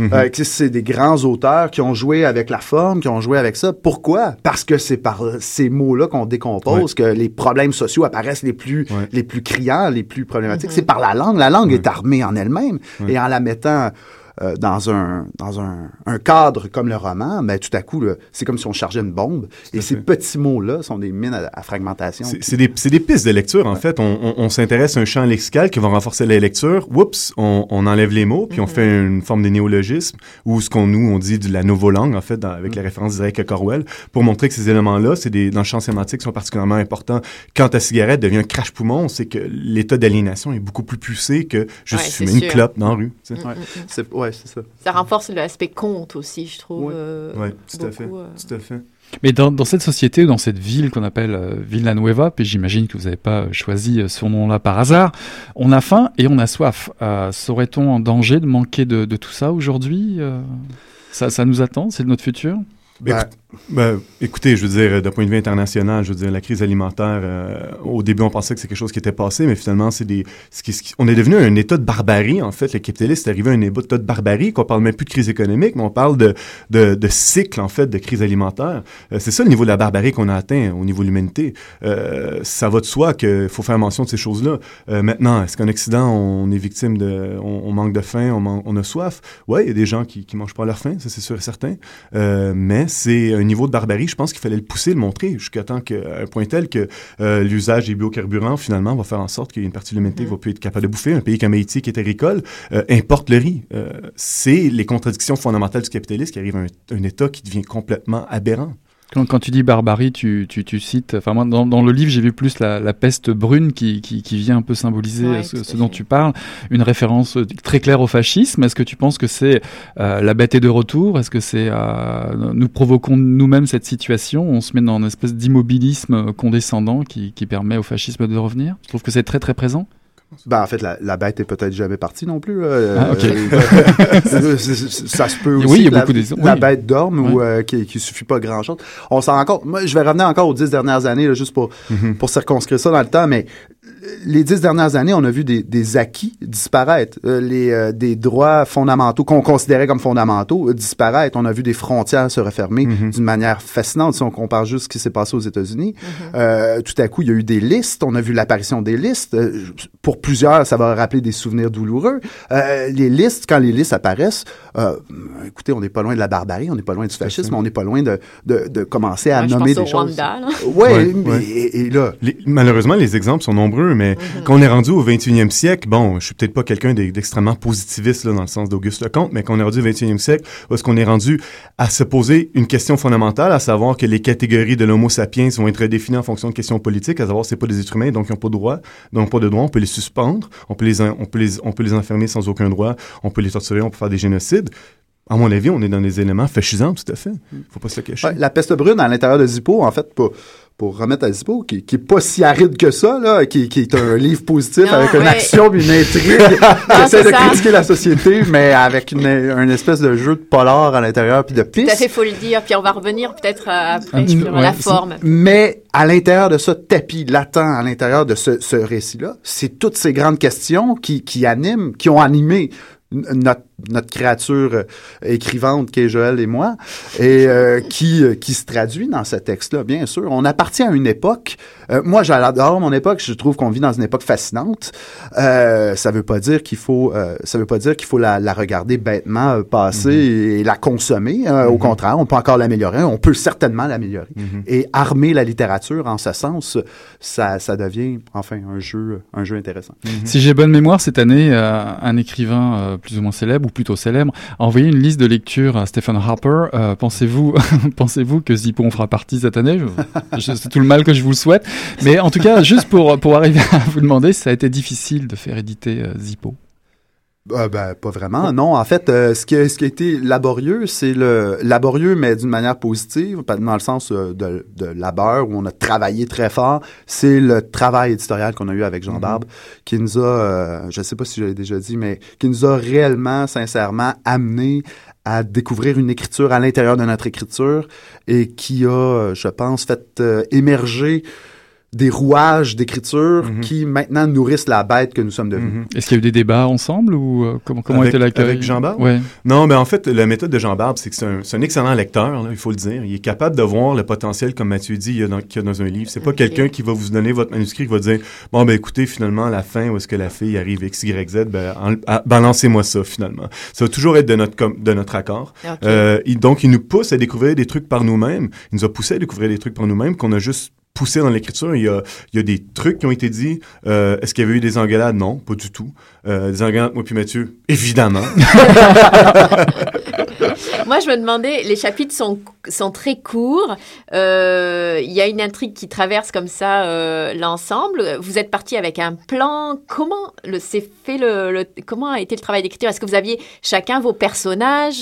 [SPEAKER 4] Mhm.
[SPEAKER 5] Euh, que c'est des grands auteurs qui ont joué avec la forme, qui ont joué avec ça. Pourquoi? Parce que c'est par ces mots-là qu'on décompose que les problèmes sociaux apparaissent les plus,
[SPEAKER 4] Ouais.
[SPEAKER 5] les plus criants, les plus problématiques. C'est par la langue. La langue
[SPEAKER 4] Ouais.
[SPEAKER 5] est armée en elle-même.
[SPEAKER 4] Ouais.
[SPEAKER 5] Et en la mettant euh, dans un dans un, un cadre comme le roman, mais tout à coup, là, c'est comme si on chargeait une bombe. Et ces
[SPEAKER 4] fait.
[SPEAKER 5] petits mots-là sont des mines à, à fragmentation.
[SPEAKER 4] C'est des, c'est des pistes de lecture, en fait. On, on, on s'intéresse à un champ lexical qui va renforcer la lecture. Oups, on, on enlève les mots, puis on fait une forme de néologisme, ou ce qu'on nous, on dit de la novolangue, en fait, dans- avec la référence directe à Corwell, pour montrer que ces éléments-là, c'est des, dans le champ sémantique, sont particulièrement importants. Quand ta cigarette devient un crache-poumon, c'est que l'état d'aliénation est beaucoup plus poussé que juste
[SPEAKER 2] Ouais,
[SPEAKER 4] fumer une
[SPEAKER 2] sûr.
[SPEAKER 4] clope dans la rue. tu sais.
[SPEAKER 2] mm,
[SPEAKER 5] Ouais. C'est ouais, c'est ça.
[SPEAKER 2] Ça renforce l'aspect conte aussi, je trouve.
[SPEAKER 5] Ouais.
[SPEAKER 2] euh,
[SPEAKER 4] Ouais, tout à fait.
[SPEAKER 2] euh.
[SPEAKER 4] Tout à fait.
[SPEAKER 3] Mais dans, dans cette société, dans cette ville qu'on appelle euh, Villanueva, puis j'imagine que vous n'avez pas choisi euh, ce nom-là par hasard, on a faim et on a soif. Euh, Serait-on en danger de manquer de, de tout ça aujourd'hui Euh, ça, ça nous attend C'est notre futur?
[SPEAKER 4] Écoute- ben, écoutez, je veux dire, d'un point de vue international, je veux dire, la crise alimentaire, euh, au début, on pensait que c'est quelque chose qui était passé, mais finalement, c'est des, on est devenu un état de barbarie, en fait. Le capitalisme est arrivé à un état de barbarie, qu'on parle même plus de crise économique, mais on parle de, de, cycle, en fait, de crise alimentaire. Euh, c'est ça le niveau de la barbarie qu'on a atteint au niveau de l'humanité. Euh, ça va de soi qu'il faut faire mention de ces choses-là. Maintenant, est-ce qu'en Occident, on est victime de, on, manque de faim, on, a soif? Ouais, il y a des gens qui, qui mangent pas leur faim, ça c'est sûr et certain. Mais c'est un niveau de barbarie, je pense qu'il fallait le pousser, le montrer, jusqu'à temps que, à un point tel que euh, l'usage des biocarburants, finalement, va faire en sorte qu'il y ait une partie de l'humanité qui
[SPEAKER 2] Mhm.
[SPEAKER 4] va plus être capable de bouffer. Un pays comme Haïti, qui est agricole, euh, importe le riz. Euh, c'est les contradictions fondamentales du capitalisme qui arrivent à un, un État qui devient complètement aberrant.
[SPEAKER 3] Quand, quand tu dis barbarie, tu, tu, tu cites. Enfin, moi, dans, dans le livre, j'ai vu plus la, la peste brune qui, qui, qui vient un peu symboliser
[SPEAKER 2] Ouais,
[SPEAKER 3] ce, dont tu parles. Une référence euh, très claire au fascisme. Est-ce que tu penses que c'est euh, la bête est de retour? Est-ce que c'est euh, nous provoquons nous-mêmes cette situation? On se met dans une espèce d'immobilisme condescendant qui, qui permet au fascisme de revenir? Je trouve que c'est très très présent?
[SPEAKER 5] Ben, en fait, la, la bête est peut-être jamais partie non plus. euh,
[SPEAKER 3] Ah, ok.
[SPEAKER 5] euh, ça se peut aussi.
[SPEAKER 3] Oui, il y a
[SPEAKER 5] que la,
[SPEAKER 3] beaucoup
[SPEAKER 5] la
[SPEAKER 3] oui.
[SPEAKER 5] bête dorme ou
[SPEAKER 3] Ouais.
[SPEAKER 5] euh, qu'il qui suffit pas grand-chose. On s'en rend compte. Moi, je vais revenir encore aux dix dernières années, là, juste pour,
[SPEAKER 4] Mhm.
[SPEAKER 5] pour circonscrire ça dans le temps, mais les dix dernières années, on a vu des, des acquis disparaître, Euh, les, euh, des droits fondamentaux qu'on considérait comme fondamentaux euh, disparaître. On a vu des frontières se refermer
[SPEAKER 4] Mhm.
[SPEAKER 5] d'une manière fascinante si on compare juste ce qui s'est passé aux États-Unis. Euh, tout à coup, il y a eu des listes. On a vu l'apparition des listes. Euh, pour plusieurs, ça va rappeler des souvenirs douloureux. Euh, les listes, quand les listes apparaissent, euh, écoutez, on n'est pas loin de la barbarie, on n'est pas loin du fascisme, on n'est pas loin de, de, de commencer à
[SPEAKER 2] Ouais, je
[SPEAKER 5] nommer
[SPEAKER 2] pense
[SPEAKER 5] des
[SPEAKER 2] au
[SPEAKER 5] choses.
[SPEAKER 2] Rwanda, là.
[SPEAKER 5] Ouais,
[SPEAKER 4] Ouais,
[SPEAKER 5] mais-
[SPEAKER 4] ouais.
[SPEAKER 5] Et, et là,
[SPEAKER 4] Les- malheureusement, les exemples sont nombreux, mais quand on est rendu au 21e siècle, bon, je suis peut-être pas quelqu'un d'e- d'extrêmement positiviste là, dans le sens d'Auguste Lecomte, mais quand on est rendu au 21e siècle, est-ce qu'on est rendu à se poser une question fondamentale, à savoir que les catégories de l'homo sapiens vont être définies en fonction de questions politiques, à savoir c'est pas des êtres humains, donc ils n'ont pas de droit, donc pas de droit, on peut les suspendre, on peut les, on peut les, on peut les enfermer sans aucun droit, on peut les torturer, on peut faire des génocides. À mon avis, on est dans des éléments fascisants, tout à fait. Faut pas se le cacher.
[SPEAKER 5] ouais, la peste brune à l'intérieur de Zippo, en fait, pour, pour remettre à Zippo, qui, qui est pas si aride que ça, là, qui, qui est un livre positif
[SPEAKER 2] Non,
[SPEAKER 5] avec une action, une intrigue, qui essaie de
[SPEAKER 2] ça.
[SPEAKER 5] critiquer la société, mais avec une, une espèce de jeu de polar à l'intérieur, puis de
[SPEAKER 2] Tout à
[SPEAKER 5] piste.
[SPEAKER 2] fait, faut le dire. Puis on va revenir peut-être euh, après sur
[SPEAKER 3] ouais,
[SPEAKER 2] la forme.
[SPEAKER 5] Mais à l'intérieur de ce tapis latent, à l'intérieur de ce, ce récit-là, c'est toutes ces grandes questions qui, qui animent, qui ont animé notre, notre créature euh, écrivante qu'est Joël et moi, et euh, qui, euh, qui se traduit dans ce texte-là, bien sûr. On appartient à une époque. euh, moi, j'adore mon époque. Je trouve qu'on vit dans une époque fascinante. Euh, ça veut pas dire qu'il faut, euh, ça veut pas dire qu'il faut la, la regarder bêtement euh, passer et, la consommer. Euh, Au contraire, on peut encore l'améliorer. On peut certainement l'améliorer. Et armer la littérature en ce sens, ça, ça devient enfin un jeu, un jeu intéressant.
[SPEAKER 3] Si j'ai bonne mémoire, cette année, euh, un écrivain euh, plus ou moins célèbre, ou plutôt célèbre, a envoyé une liste de lecture à Stephen Harper. Euh, pensez-vous, pensez-vous que Zippo en fera partie cette année? C'est tout le mal que je vous le souhaite. Mais en tout cas, juste pour, pour arriver à vous demander, ça a été difficile de faire éditer euh, Zippo.
[SPEAKER 5] Euh, ben, pas vraiment. Non, en fait, euh, ce, qui a, ce qui a été laborieux, c'est le laborieux, mais d'une manière positive, dans le sens euh, de, de labeur, où on a travaillé très fort. C'est le travail éditorial qu'on a eu avec Jean Barbe, qui nous a, euh, je sais pas si je l'ai déjà dit, mais qui nous a réellement, sincèrement, amené à découvrir une écriture à l'intérieur de notre écriture et qui a, je pense, fait émerger des rouages d'écriture
[SPEAKER 4] Mhm.
[SPEAKER 5] qui maintenant nourrissent la bête que nous sommes devenus.
[SPEAKER 4] Mhm.
[SPEAKER 3] Est-ce qu'il y a eu des débats ensemble ou euh, comment, comment
[SPEAKER 4] Avec-
[SPEAKER 3] était l'accueil
[SPEAKER 4] avec Jean Barbe?
[SPEAKER 3] Ouais.
[SPEAKER 4] Non, mais en fait, la méthode de Jean Barbe, c'est que c'est un, c'est un excellent lecteur, là, il faut le dire. Il est capable de voir le potentiel, comme Mathieu dit, il y a dans, qu'il y a dans un livre. C'est pas quelqu'un qui va vous donner votre manuscrit, qui va dire, bon, ben écoutez, finalement, à la fin, où est-ce que la fille arrive X, Y, Z, ben, en- ah, balancez-moi ça, finalement. Ça va toujours être de notre, com- de notre accord. Euh, il- donc, il nous pousse à découvrir des trucs par nous-mêmes. Il nous a poussé à découvrir des trucs par nous-mêmes qu'on a juste poussé dans l'écriture. Il y a, des trucs qui ont été dits. Euh, Est-ce qu'il y avait eu des engueulades? Non, pas du tout. Euh, des engueulades, moi puis Mathieu? Évidemment.
[SPEAKER 2] Moi, je me demandais, les chapitres sont, très courts. Euh, Il y a une intrigue qui traverse comme ça l'ensemble. Vous êtes parti avec un plan. Comment le, fait le, comment a été le travail d'écriture? Est-ce que vous aviez chacun vos personnages?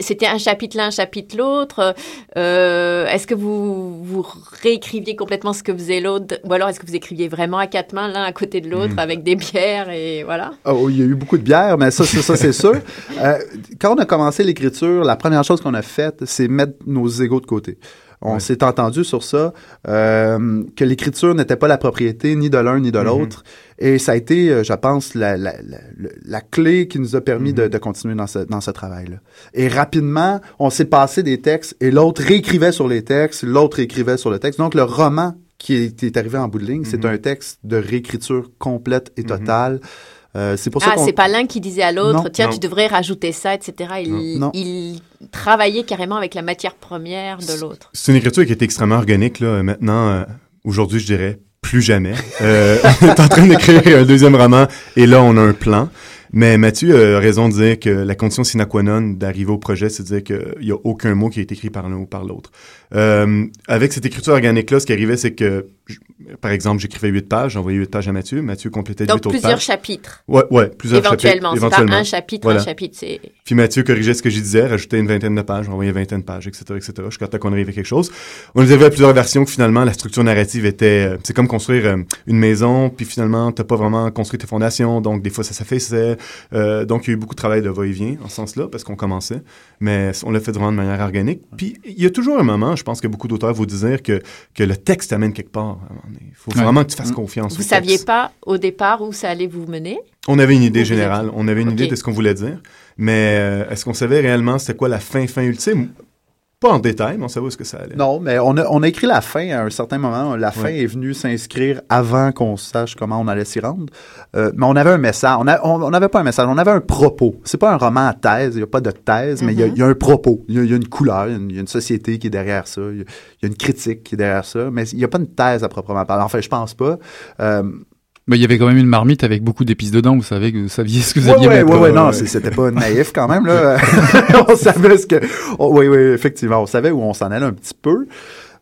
[SPEAKER 2] C'était un chapitre l'un, un chapitre l'autre Est-ce que vous, vous réécriviez complètement ce que faisait l'autre Ou alors est-ce que vous écriviez vraiment à quatre mains, l'un à côté de l'autre,
[SPEAKER 4] Mm.
[SPEAKER 2] avec des bières et voilà?
[SPEAKER 5] Oh, il y a eu beaucoup de bière, mais ça, c'est ça, c'est sûr. Euh, quand on a commencé l'écriture, la première chose qu'on a faite, c'est mettre nos égaux de côté. On
[SPEAKER 4] Ouais.
[SPEAKER 5] s'est entendu sur ça, euh, que l'écriture n'était pas la propriété ni de l'un ni de
[SPEAKER 4] Mhm.
[SPEAKER 5] l'autre. Et ça a été, euh, je pense, la, la, la, la- la clé qui nous a permis de,
[SPEAKER 4] Mhm.
[SPEAKER 5] de continuer dans ce, dans ce travail-là. Et rapidement, on s'est passé des textes et l'autre réécrivait sur les textes, l'autre écrivait sur le texte. Donc, le roman qui est, est arrivé en bout de ligne, c'est
[SPEAKER 4] Mhm.
[SPEAKER 5] un texte de réécriture complète et totale. Euh, c'est pour ça
[SPEAKER 2] Ah, c'est pas l'un qui disait à l'autre, tiens,
[SPEAKER 4] non.
[SPEAKER 2] tu devrais rajouter ça, etc. Il,
[SPEAKER 5] Non. Non.
[SPEAKER 2] il travaillait carrément avec la matière première de l'autre.
[SPEAKER 4] C'est une écriture qui est extrêmement organique, là. Maintenant, euh, aujourd'hui, je dirais plus jamais. Euh, on est en train d'écrire un deuxième roman et là, on a un plan. Mais Mathieu a raison de dire que la condition sine qua non d'arriver au projet, c'est de dire qu'il n'y a aucun mot qui a été écrit par l'un ou par l'autre. Euh, avec cette écriture organique-là, ce qui arrivait, c'est que par exemple, j'écrivais huit pages, j'envoyais huit pages à Mathieu, Mathieu complétait huit
[SPEAKER 2] Donc
[SPEAKER 4] autres
[SPEAKER 2] plusieurs
[SPEAKER 4] pages.
[SPEAKER 2] chapitres.
[SPEAKER 4] Ouais, ouais, plusieurs
[SPEAKER 2] Éventuellement,
[SPEAKER 4] chapitres.
[SPEAKER 2] c'est pas un chapitre,
[SPEAKER 4] Voilà.
[SPEAKER 2] un chapitre, c'est...
[SPEAKER 4] Puis Mathieu corrigeait ce que je disais, rajoutait une vingtaine de pages, envoyait vingtaine de pages, etc., etc., jusqu'à temps qu'on arrive à quelque chose. On les avait à plusieurs versions que finalement, la structure narrative était... euh, c'est comme construire euh, une maison, puis finalement, t'as pas vraiment construit tes fondations, donc des fois, ça s'affaissait. Euh, donc, il y a eu beaucoup de travail de va-et-vient en ce sens-là, parce qu'on commençait, mais on l'a fait vraiment de manière organique. Puis, il y a toujours un moment, je pense que beaucoup d'auteurs vont dire que, que le texte amène quelque part. Il faut
[SPEAKER 3] Ouais.
[SPEAKER 4] vraiment que tu fasses
[SPEAKER 5] Mm.
[SPEAKER 4] confiance
[SPEAKER 2] Vous
[SPEAKER 4] au
[SPEAKER 2] saviez
[SPEAKER 4] texte.
[SPEAKER 2] pas au départ où ça allait vous mener?
[SPEAKER 4] On avait une idée générale, on avait une idée de ce qu'on voulait dire, mais euh, est-ce qu'on savait réellement c'était quoi la fin fin ultime? Pas en détail, mais on savait où est-ce que ça allait.
[SPEAKER 5] Non, mais on a, on a écrit la fin à un certain moment. La fin
[SPEAKER 4] Ouais.
[SPEAKER 5] est venue s'inscrire avant qu'on sache comment on allait s'y rendre. Euh, mais on avait un message. On n'avait on, pas un message, on avait un propos. C'est pas un roman à thèse, il n'y a pas de thèse, mais il y a-
[SPEAKER 2] Mhm.
[SPEAKER 5] il y, a un propos. Il y a, il y a une couleur, il y a une, il y a une société qui est derrière ça, il y a, il y a une critique qui est derrière ça, mais il n'y a pas une thèse à proprement parler. Enfin, je pense pas. Euh,
[SPEAKER 3] Mais il y avait quand même une marmite avec beaucoup d'épices dedans. Vous savez que vous saviez ce que vous
[SPEAKER 5] Ouais,
[SPEAKER 3] aviez
[SPEAKER 5] ouais,
[SPEAKER 3] mettre.
[SPEAKER 5] ouais, ouais,
[SPEAKER 4] ouais,
[SPEAKER 5] non, c'était pas naïf quand même, là. on savait ce que. oh, oui, oui, effectivement, on savait où on s'en allait un petit peu.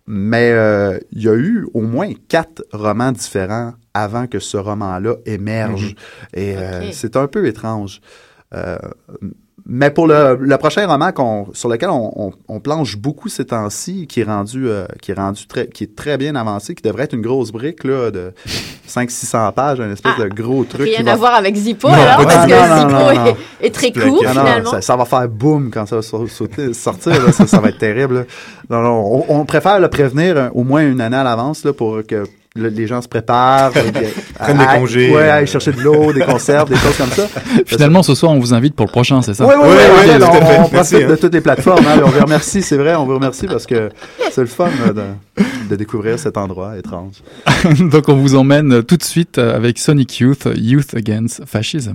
[SPEAKER 5] Mais euh, il y a eu au moins quatre romans différents avant que ce roman-là émerge. Et euh, c'est un peu étrange. Mais pour le, le prochain roman qu'on, sur lequel on, on, on planche beaucoup ces temps-ci, qui est rendu, euh, qui est rendu très, qui est très bien avancé, qui devrait être une grosse brique là, de 500-600 pages, un espèce
[SPEAKER 2] Ah,
[SPEAKER 5] de gros truc.
[SPEAKER 2] Rien
[SPEAKER 5] va
[SPEAKER 2] à voir avec Zippo,
[SPEAKER 4] Non,
[SPEAKER 2] alors, parce que Zippo est- très court,
[SPEAKER 5] Ah non,
[SPEAKER 2] finalement.
[SPEAKER 5] ça, ça va faire boum quand ça va sauter- sortir. là. ça, ça va être terrible. là. Non, non, on, on préfère le prévenir euh, au moins une année à l'avance là, pour que le- les gens se préparent. euh,
[SPEAKER 4] Prennent des congés.
[SPEAKER 5] Ouais, aller chercher de l'eau, des conserves, des choses comme ça.
[SPEAKER 3] Finalement, ce soir, on vous invite pour le prochain, c'est ça?
[SPEAKER 5] Oui, oui, oui. on profite
[SPEAKER 4] hein.
[SPEAKER 5] de toutes les plateformes. hein. On vous remercie, c'est vrai, on vous remercie parce que c'est le fun là, de, de découvrir cet endroit étrange.
[SPEAKER 3] Donc, on vous emmène tout de suite euh, avec Sonic Youth, Youth Against Fascism.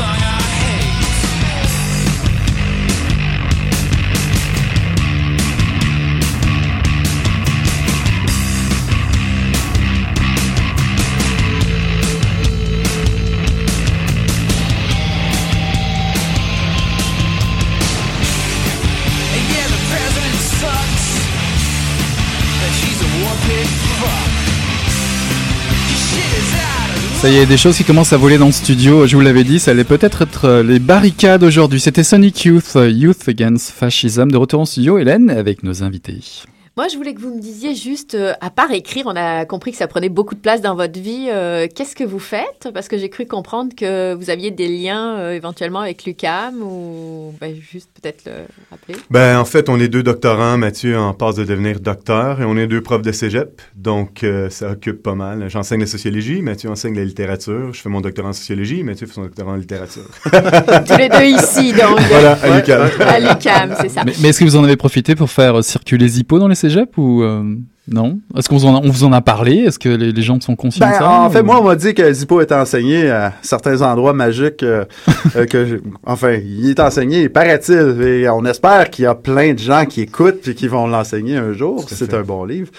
[SPEAKER 6] Song I
[SPEAKER 3] Ça y est, des choses qui commencent à voler dans le studio. Je vous l'avais dit, ça allait peut-être être euh, les barricades aujourd'hui. C'était Sonic Youth, euh, Youth Against Fascism. De retour en studio, Hélène, avec nos invités.
[SPEAKER 2] Moi, je voulais que vous me disiez juste, euh, à part écrire, on a compris que ça prenait beaucoup de place dans votre vie. euh, Qu'est-ce que vous faites? Parce que j'ai cru comprendre que vous aviez des liens euh, éventuellement avec l'UCAM ou ben, juste peut-être le rappeler.
[SPEAKER 4] Ben, en fait, on est deux doctorants. Mathieu en passe de devenir docteur et on est deux profs de cégep. Donc, euh, ça occupe pas mal. J'enseigne la sociologie. Mathieu enseigne la littérature. Je fais mon doctorat en sociologie. Mathieu fait son doctorat en littérature.
[SPEAKER 2] Tous les deux ici, donc.
[SPEAKER 4] voilà, à l'UQAM.
[SPEAKER 2] À l'UCAM, c'est ça.
[SPEAKER 3] Mais, mais est-ce que vous en avez profité pour faire circuler Zippo dans les cégep ou euh, non? Est-ce qu'on vous en a, on vous en a parlé? Est-ce que les, les gens sont conscients
[SPEAKER 5] Ben,
[SPEAKER 3] de ça?
[SPEAKER 5] en fait,
[SPEAKER 3] ou-
[SPEAKER 5] moi, on m'a dit que Zippo était enseigné à certains endroits magiques. euh, euh, que, je- enfin, il est enseigné, paraît-il. Et on espère qu'il y a plein de gens qui écoutent et qui vont l'enseigner un jour. C'est un bon livre.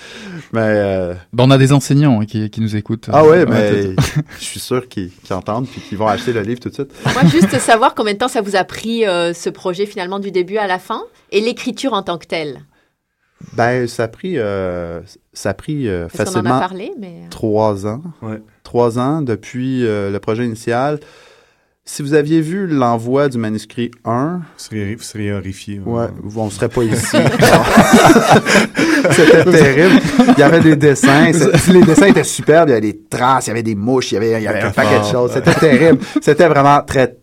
[SPEAKER 5] Mais euh,
[SPEAKER 3] Ben, on a des enseignants hein, qui, qui nous écoutent.
[SPEAKER 5] ah ouais,
[SPEAKER 3] tout-
[SPEAKER 5] mais je suis sûr qu'ils entendent puis qu'ils vont acheter le livre tout de suite.
[SPEAKER 2] Moi, juste savoir combien de temps ça vous a pris euh, ce projet finalement du début à la fin et l'écriture en tant que telle.
[SPEAKER 5] Ben, ça a pris, euh, ça a pris euh,
[SPEAKER 2] a
[SPEAKER 5] facilement
[SPEAKER 2] parlé, mais euh,
[SPEAKER 5] trois ans.
[SPEAKER 4] Ouais.
[SPEAKER 5] Trois ans depuis euh, le projet initial. Si vous aviez vu l'envoi du manuscrit 1,
[SPEAKER 4] Vous seriez, vous seriez horrifié.
[SPEAKER 5] Ouais, on serait pas ici. C'était terrible. Il y avait des dessins. Les dessins étaient superbes. Il y avait des traces, il y avait des mouches, il y avait, il y avait un paquet de choses. C'était terrible. C'était vraiment très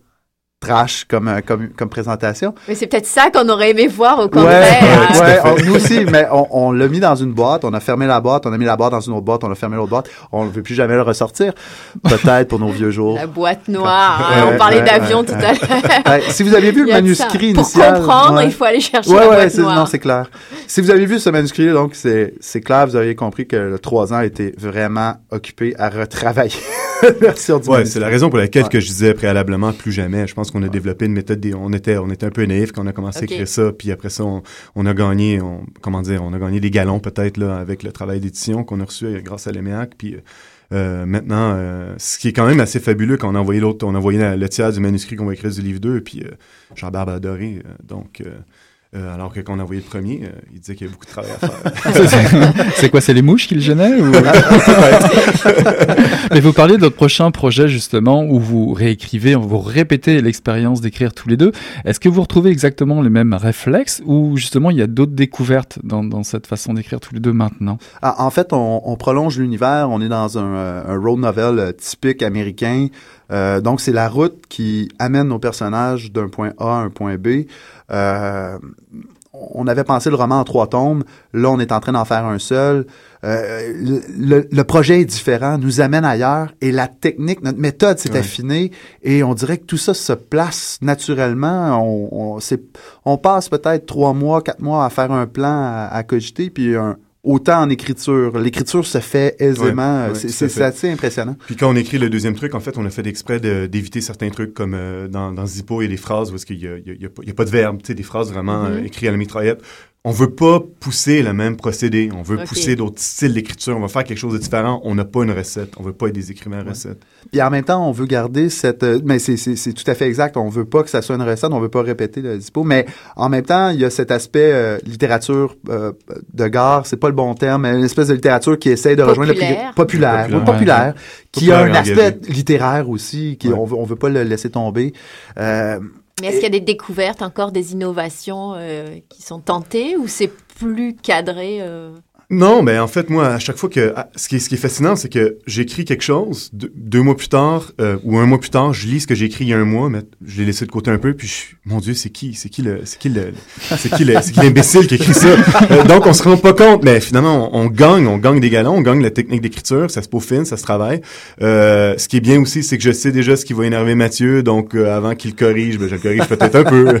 [SPEAKER 5] trash comme, euh, comme, comme présentation.
[SPEAKER 2] mais c'est peut-être ça qu'on aurait aimé voir au
[SPEAKER 5] Ouais,
[SPEAKER 2] hein.
[SPEAKER 4] à
[SPEAKER 5] ouais, on- nous aussi, mais on, on l'a mis dans une boîte, on a fermé la boîte, on a mis la boîte dans une autre boîte, on a fermé l'autre boîte. On ne veut plus jamais le ressortir. Peut-être pour nos vieux jours.
[SPEAKER 2] La boîte noire. hein,
[SPEAKER 5] Ouais,
[SPEAKER 2] on parlait
[SPEAKER 5] ouais,
[SPEAKER 2] d'avion
[SPEAKER 5] ouais,
[SPEAKER 2] tout à l'heure.
[SPEAKER 5] Ouais, si vous aviez vu le manuscrit
[SPEAKER 2] Pour
[SPEAKER 5] initial.
[SPEAKER 2] comprendre,
[SPEAKER 5] ouais.
[SPEAKER 2] il faut aller chercher
[SPEAKER 5] Ouais,
[SPEAKER 2] la
[SPEAKER 5] ouais,
[SPEAKER 2] boîte
[SPEAKER 5] c'est,
[SPEAKER 2] noire.
[SPEAKER 5] non, c'est clair. Si vous avez vu ce manuscrit, donc, c'est, c'est clair, vous auriez compris que le trois ans a été vraiment occupé à retravailler la version du
[SPEAKER 4] Ouais,
[SPEAKER 5] manuscrit.
[SPEAKER 4] c'est la raison pour laquelle
[SPEAKER 5] Ouais.
[SPEAKER 4] que je disais préalablement plus jamais. Je pense qu'on a développé une méthode. Des, on était, on était un peu naïf quand on a commencé à écrire ça, puis après ça, on, on a gagné, on, comment dire, on a gagné des galons peut-être là avec le travail d'édition qu'on a reçu euh, grâce à l'EMEAC. Puis euh, euh, maintenant, euh, ce qui est quand même assez fabuleux quand on a envoyé l'autre, on a envoyé la- le tiers du manuscrit qu'on va écrire du livre 2, puis euh, Jean-Barbe a adoré. donc, euh, alors que quand on a envoyé le premier, euh, il disait qu'il y avait beaucoup de travail à faire.
[SPEAKER 3] C'est quoi C'est les mouches qui le gênaient ou... Mais vous parliez de votre prochain projet justement où vous réécrivez, vous répétez l'expérience d'écrire tous les deux. Est-ce que vous retrouvez exactement les mêmes réflexes ou justement il y a d'autres découvertes dans, dans cette façon d'écrire tous les deux maintenant?
[SPEAKER 5] Ah, en fait, on, on prolonge l'univers. On est dans un, euh, un road novel euh, typique américain. Euh, donc, c'est la route qui amène nos personnages d'un point A à un point B. Euh, on avait pensé le roman en trois tomes. Là, on est en train d'en faire un seul. Euh, le, le- projet est différent, nous amène ailleurs et la technique, notre méthode s'est
[SPEAKER 4] Ouais.
[SPEAKER 5] affinée et on dirait que tout ça se place naturellement. On, on, on passe peut-être trois mois, quatre mois à faire un plan à, à cogiter puis un, autant en écriture. L'écriture se fait aisément.
[SPEAKER 4] Ouais, ouais,
[SPEAKER 5] c'est, assez impressionnant.
[SPEAKER 4] Puis quand on écrit le deuxième truc, en fait, on a fait exprès de- d'éviter certains trucs comme euh, dans, dans Zippo, a des phrases où est-ce qu'il y a, pas- de verbe, tu sais, des phrases vraiment
[SPEAKER 2] Mhm.
[SPEAKER 4] euh, écrites à la mitraillette. On veut pas pousser le même procédé. On veut pousser d'autres styles d'écriture. On va faire quelque chose de différent. On n'a pas une recette. On veut pas être des écrivains à recette.
[SPEAKER 5] Puis en même temps, on veut garder cette... euh, mais c'est, c'est, c'est tout à fait exact. On veut pas que ça soit une recette, on veut pas répéter le dispo. Mais en même temps, il y a cet aspect euh, littérature euh, de gare, c'est pas le bon terme, mais une espèce de littérature qui essaie de rejoindre le
[SPEAKER 2] Populaire.
[SPEAKER 5] plus... Populaire.
[SPEAKER 4] Populaire,
[SPEAKER 5] oui, populaire. Qui a un aspect littéraire aussi, qui
[SPEAKER 4] Ouais.
[SPEAKER 5] on, veut, on veut pas le laisser tomber. Euh,
[SPEAKER 2] Mais est-ce qu'il y a des découvertes, encore des innovations euh, qui sont tentées ou c'est plus cadré euh,
[SPEAKER 4] Non, mais en fait, moi, à chaque fois que... Ce qui est, ce qui est fascinant, c'est que j'écris quelque chose, deux, deux mois plus tard, euh, ou un mois plus tard, je lis ce que j'ai écrit il y a un mois, mais je l'ai laissé de côté un peu, puis je, mon Dieu, c'est qui? C'est qui le... C'est qui le... C'est qui le... C'est qui l'imbécile qui écrit ça? Euh, donc, on se rend pas compte, mais finalement, on, on gagne, on gagne des galons, on gagne la technique d'écriture, ça se peaufine, ça se travaille. Euh, ce qui est bien aussi, c'est que je sais déjà ce qui va énerver Mathieu, donc euh, avant qu'il le corrige, ben, je le corrige peut-être un peu.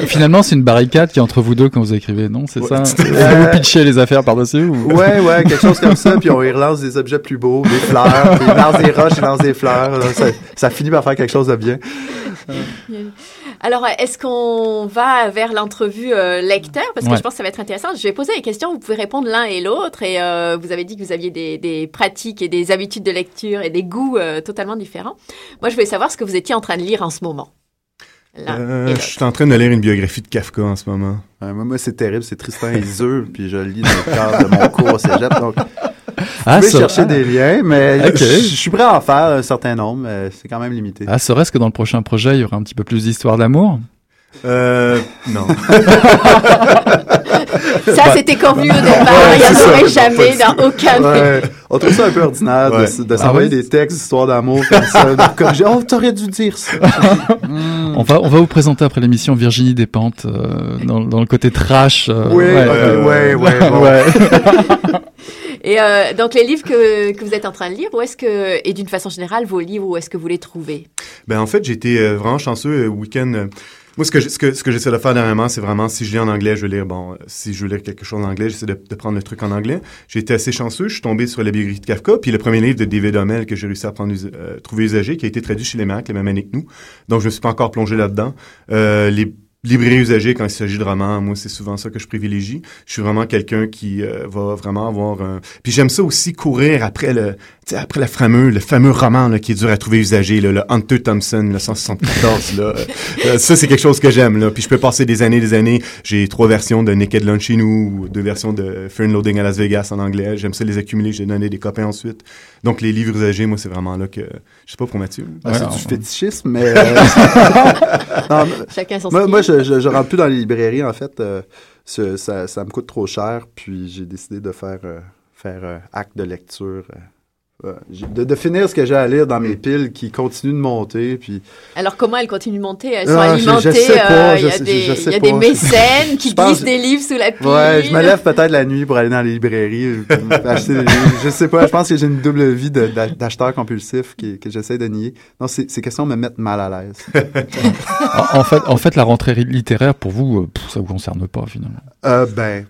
[SPEAKER 3] Finalement, c'est une barricade qui est entre vous deux quand vous écrivez, non? C'est
[SPEAKER 4] Ouais,
[SPEAKER 3] ça?
[SPEAKER 4] tout à fait.
[SPEAKER 3] Vous vous pitchez les affaires par-dessus ou...
[SPEAKER 5] Ouais, ouais, quelque chose comme ça, puis on y relance des objets plus beaux, des fleurs, puis il lance des roches, il lance des fleurs. là, ça, ça finit par faire quelque chose de bien.
[SPEAKER 2] Alors, est-ce qu'on va vers l'entrevue euh, lecteur? Parce que
[SPEAKER 3] Ouais.
[SPEAKER 2] je pense que ça va être intéressant. Je vais poser les questions, vous pouvez répondre l'un et l'autre. Et euh, vous avez dit que vous aviez des, des pratiques et des habitudes de lecture et des goûts euh, totalement différents. Moi, je voulais savoir ce que vous étiez en train de lire en ce moment.
[SPEAKER 4] Euh, je suis en train de lire une biographie de Kafka en ce moment.
[SPEAKER 5] Euh, moi, moi, c'est terrible, c'est Tristan et Isolde, puis je le lis dans le cadre de mon cours au cégep, donc
[SPEAKER 3] Ah,
[SPEAKER 5] je vais
[SPEAKER 3] ça-
[SPEAKER 5] chercher des liens, mais
[SPEAKER 3] Ok.
[SPEAKER 5] je, je suis prêt à en faire un certain nombre, mais c'est quand même limité.
[SPEAKER 3] Ah, serait-ce que dans le prochain projet, il y aura un petit peu plus d'histoire d'amour?
[SPEAKER 4] Euh, non.
[SPEAKER 2] Ça, c'était convenu au départ. Il n'y en aurait
[SPEAKER 5] ça.
[SPEAKER 2] jamais dans aucun
[SPEAKER 5] Ouais, on trouve ça un peu ordinaire de
[SPEAKER 4] Ouais.
[SPEAKER 5] de,
[SPEAKER 3] Ah
[SPEAKER 5] s'envoyer des textes d'histoire d'amour comme ça, de corriger. Oh, t'aurais dû dire ça.
[SPEAKER 3] On, va, on va vous présenter après l'émission Virginie Despentes euh, dans, dans le côté trash. euh,
[SPEAKER 5] Oui,
[SPEAKER 3] ouais, euh,
[SPEAKER 5] ouais, ouais, bon.
[SPEAKER 3] ouais.
[SPEAKER 2] Et euh, donc, les livres que, que vous êtes en train de lire, où est-ce que, et d'une façon générale, vos livres, où est-ce que vous les trouvez?
[SPEAKER 4] Ben en fait, j'ai été euh, vraiment chanceux euh, week-end. Moi, ce que, ce que, ce que j'essaie de faire dernièrement, c'est vraiment, si je lis en anglais, je veux lire, bon, euh, si je veux lire quelque chose en anglais, j'essaie de, de prendre le truc en anglais. J'ai été assez chanceux, je suis tombé sur la biographie de Kafka, puis le premier livre de David Hummel que j'ai réussi à prendre, euh, trouver usagé, qui a été traduit chez les Macs, les mêmes années que nous. Donc, je me suis pas encore plongé là-dedans. Euh, les librairies usagées, quand il s'agit de romans, moi, c'est souvent ça que je privilégie. Je suis vraiment quelqu'un qui euh, va vraiment avoir un... Puis j'aime ça aussi courir après le, après le fameux, le fameux roman là, qui est dur à trouver usagé, là, le Hunter Thompson, le 174. là. Euh, ça, c'est quelque chose que j'aime. Là. Puis je peux passer des années, des années. J'ai trois versions de Naked Lunch chez nous, ou deux versions de Fear and Loading à Las Vegas en anglais. J'aime ça les accumuler. J'ai donné des copains ensuite. Donc les livres usagés, moi, c'est vraiment là que... Je sais pas pour Mathieu.
[SPEAKER 5] Ah,
[SPEAKER 3] Ouais,
[SPEAKER 5] c'est du fétichisme, mais... euh, non, mais-
[SPEAKER 2] Chacun son
[SPEAKER 5] moi,
[SPEAKER 2] style.
[SPEAKER 5] moi, je, je, je rentre plus dans les librairies, en fait. euh, ce- ça, ça me coûte trop cher, puis j'ai décidé de faire, euh, faire euh, acte de lecture. De, de finir ce que j'ai à lire dans mes piles qui continuent de monter, puis...
[SPEAKER 2] Alors comment elles continuent de monter? Elles sont
[SPEAKER 5] Ah, je- je
[SPEAKER 2] alimentées.
[SPEAKER 5] pas,
[SPEAKER 2] euh, Il y a des,
[SPEAKER 5] je sais
[SPEAKER 2] il y a
[SPEAKER 5] pas.
[SPEAKER 2] des mécènes qui
[SPEAKER 5] pense-
[SPEAKER 2] glissent des livres sous la pile.
[SPEAKER 5] Ouais, je me lève peut-être la nuit pour aller dans les librairies, euh, pour acheter des livres. Je sais pas, je pense que j'ai une double vie d'acheteur compulsif qui, que j'essaie de nier. Non, c'est c'est question de me mettre mal à l'aise.
[SPEAKER 3] En, fait, en fait, la rentrée littéraire, pour vous, euh, ça vous concerne pas, finalement.
[SPEAKER 5] Euh, ben,